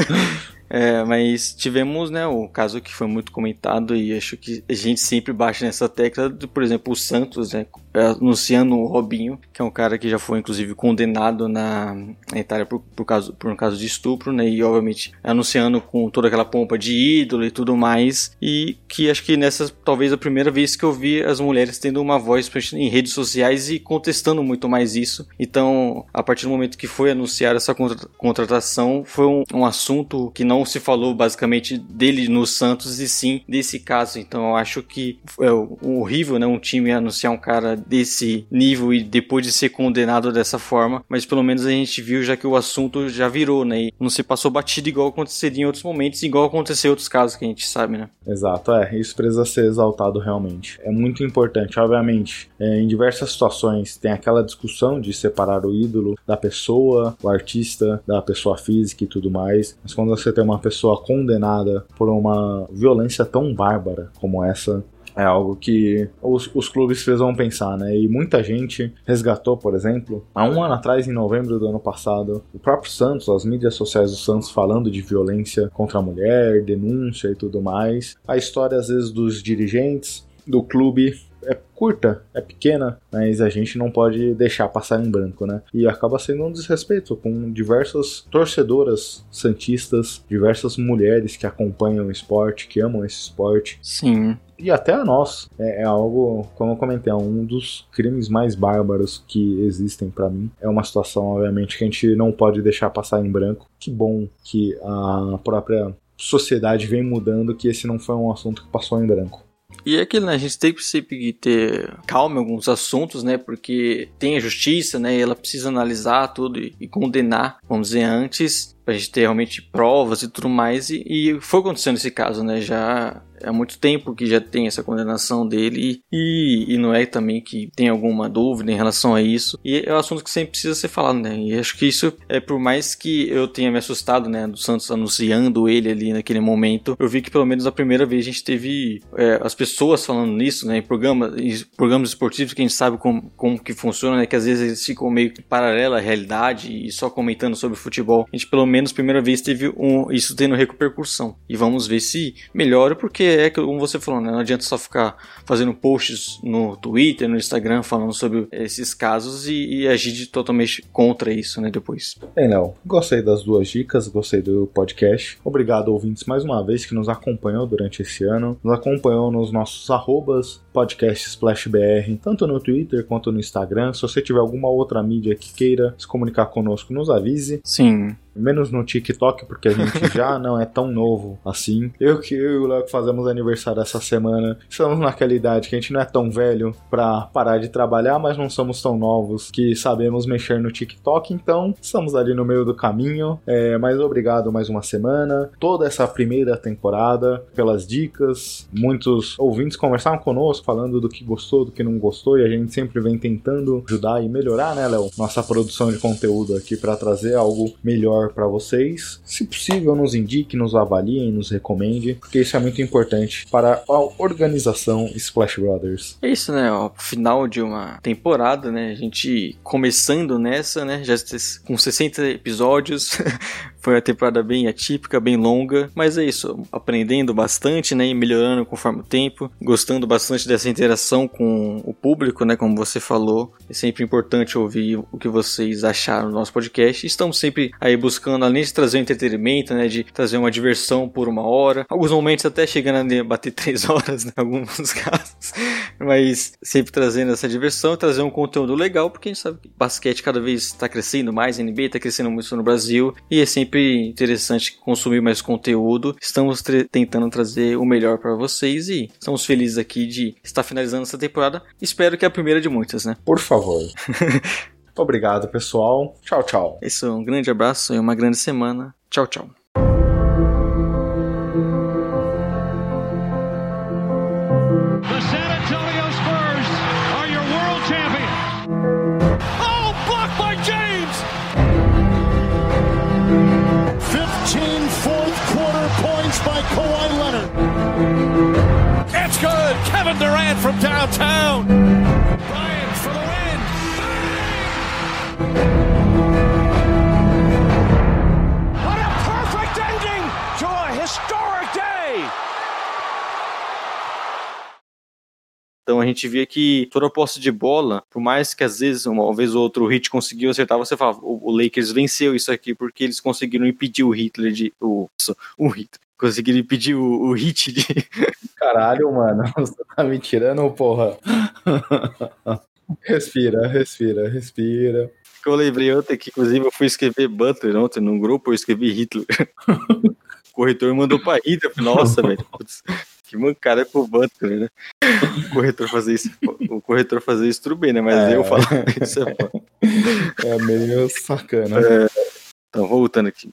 É, mas tivemos, né, o caso que foi muito comentado e acho que a gente sempre baixa nessa tecla, de, por exemplo, o Santos, né, anunciando o Robinho, que é um cara que já foi inclusive condenado na, Itália por, por, caso, por um caso de estupro, né, e obviamente anunciando com toda aquela pompa de ídolo e tudo mais, e que acho que nessa talvez a primeira vez que eu vi as mulheres tendo uma voz em redes sociais e contestando muito mais isso. Então, a partir do momento que foi anunciada essa contra- contratação, foi um, um assunto que não se falou basicamente dele no Santos e sim desse caso. Então, eu acho que é horrível, né, um time anunciar um cara desse nível e depois de ser condenado dessa forma, mas pelo menos a gente viu já que o assunto já virou, né, e não se passou batido igual aconteceria em outros momentos, igual aconteceu em outros casos que a gente sabe, né. Exato, é, isso precisa ser exaltado realmente. É muito importante, obviamente. é, em diversas situações tem aquela discussão de separar o ídolo da pessoa, o artista, da pessoa física e tudo mais. Mas quando você tem uma pessoa condenada por uma violência tão bárbara como essa, é algo que os, os clubes precisam pensar, né? E muita gente resgatou, por exemplo, há um ano atrás, em novembro do ano passado, o próprio Santos, as mídias sociais do Santos falando de violência contra a mulher, denúncia e tudo mais. A história, às vezes, dos dirigentes do clube é curta, é pequena, mas a gente não pode deixar passar em branco, né? E acaba sendo um desrespeito com diversas torcedoras santistas, diversas mulheres que acompanham o esporte, que amam esse esporte, Sim. e até a nós. É, é algo, como eu comentei, é um dos crimes mais bárbaros que existem pra mim. É uma situação, obviamente, que a gente não pode deixar passar em branco. Que bom que a própria sociedade vem mudando, que esse não foi um assunto que passou em branco. E é aquilo, né? A gente tem que sempre ter calma em alguns assuntos, né? Porque tem a justiça, né? E ela precisa analisar tudo e, e condenar, vamos dizer, antes, pra gente ter realmente provas e tudo mais. E, e foi acontecendo esse caso, né? Já há muito tempo que já tem essa condenação dele e, e não é também que tem alguma dúvida em relação a isso. E é um assunto que sempre precisa ser falado, né? E acho que isso é por mais que eu tenha me assustado, né? Do Santos anunciando ele ali naquele momento, eu vi que pelo menos a primeira vez a gente teve é, as pessoas falando nisso, né? Em programas, em programas esportivos que a gente sabe como, como que funciona, né? Que às vezes eles ficam meio que paralela à realidade e só comentando sobre futebol. A gente pelo menos primeira vez teve um, isso tendo repercussão. E vamos ver se melhora, porque é como você falou, né? Não adianta só ficar fazendo posts no Twitter, no Instagram, falando sobre esses casos e, e agir totalmente contra isso, né? Depois. Bem, Léo, gostei das duas dicas, gostei do podcast. Obrigado, ouvintes, mais uma vez que nos acompanhou durante esse ano. Nos acompanhou nos nossos arrobas, podcast Splash BR, tanto no Twitter quanto no Instagram. Se você tiver alguma outra mídia que queira se comunicar conosco, nos avise. Sim. Menos no TikTok, porque a gente já não é tão novo assim. Eu que eu e o Léo fazemos aniversário essa semana, estamos naquela idade que a gente não é tão velho pra parar de trabalhar, mas não somos tão novos que sabemos mexer no TikTok, então estamos ali no meio do caminho. É, mas obrigado mais uma semana, toda essa primeira temporada, pelas dicas. Muitos ouvintes conversaram conosco, falando do que gostou, do que não gostou, e a gente sempre vem tentando ajudar e melhorar, né, Léo? Nossa produção de conteúdo aqui para trazer algo melhor para vocês. Se possível, nos indique, nos avaliem, nos recomende, porque isso é muito importante para a organização Splash Brothers. É isso, né? Ó, final de uma temporada, né? A gente começando nessa, né? Já com 60 episódios. Foi uma temporada bem atípica, bem longa, mas é isso, aprendendo bastante, né, e melhorando conforme o tempo, gostando bastante dessa interação com o público, né, como você falou. É sempre importante ouvir o que vocês acharam do nosso podcast. Estamos sempre aí buscando, além de trazer um entretenimento, né, de trazer uma diversão por uma hora, alguns momentos até chegando a bater três horas, né, em alguns casos, mas sempre trazendo essa diversão e trazer um conteúdo legal, porque a gente sabe que basquete cada vez está crescendo mais, NBA está crescendo muito no Brasil e é sempre interessante consumir mais conteúdo. Estamos tentando trazer o melhor para vocês e estamos felizes aqui de estar finalizando essa temporada. Espero que é a primeira de muitas, né? Por favor. Muito obrigado, pessoal. Tchau, tchau. Isso é um grande abraço e uma grande semana. Tchau, tchau. Então a gente via que toda a posse de bola, por mais que às vezes, uma vez ou outra, o Hit conseguiu acertar, você falava, o, o Lakers venceu isso aqui porque eles conseguiram impedir o Hitler de. O, o Hitler. Conseguiram impedir o, o hit de. Caralho, mano. Você tá me tirando, porra. respira, respira, respira. Que eu lembrei ontem que, inclusive, eu fui escrever Butler ontem num grupo, eu escrevi Hitler. o corretor mandou pra Hitler. Nossa, velho. Que mancada é pro Butler, né? O corretor fazer isso, o corretor fazer isso tudo bem, né? Mas É. eu falar isso é foda. É meio sacana. É, então, voltando aqui.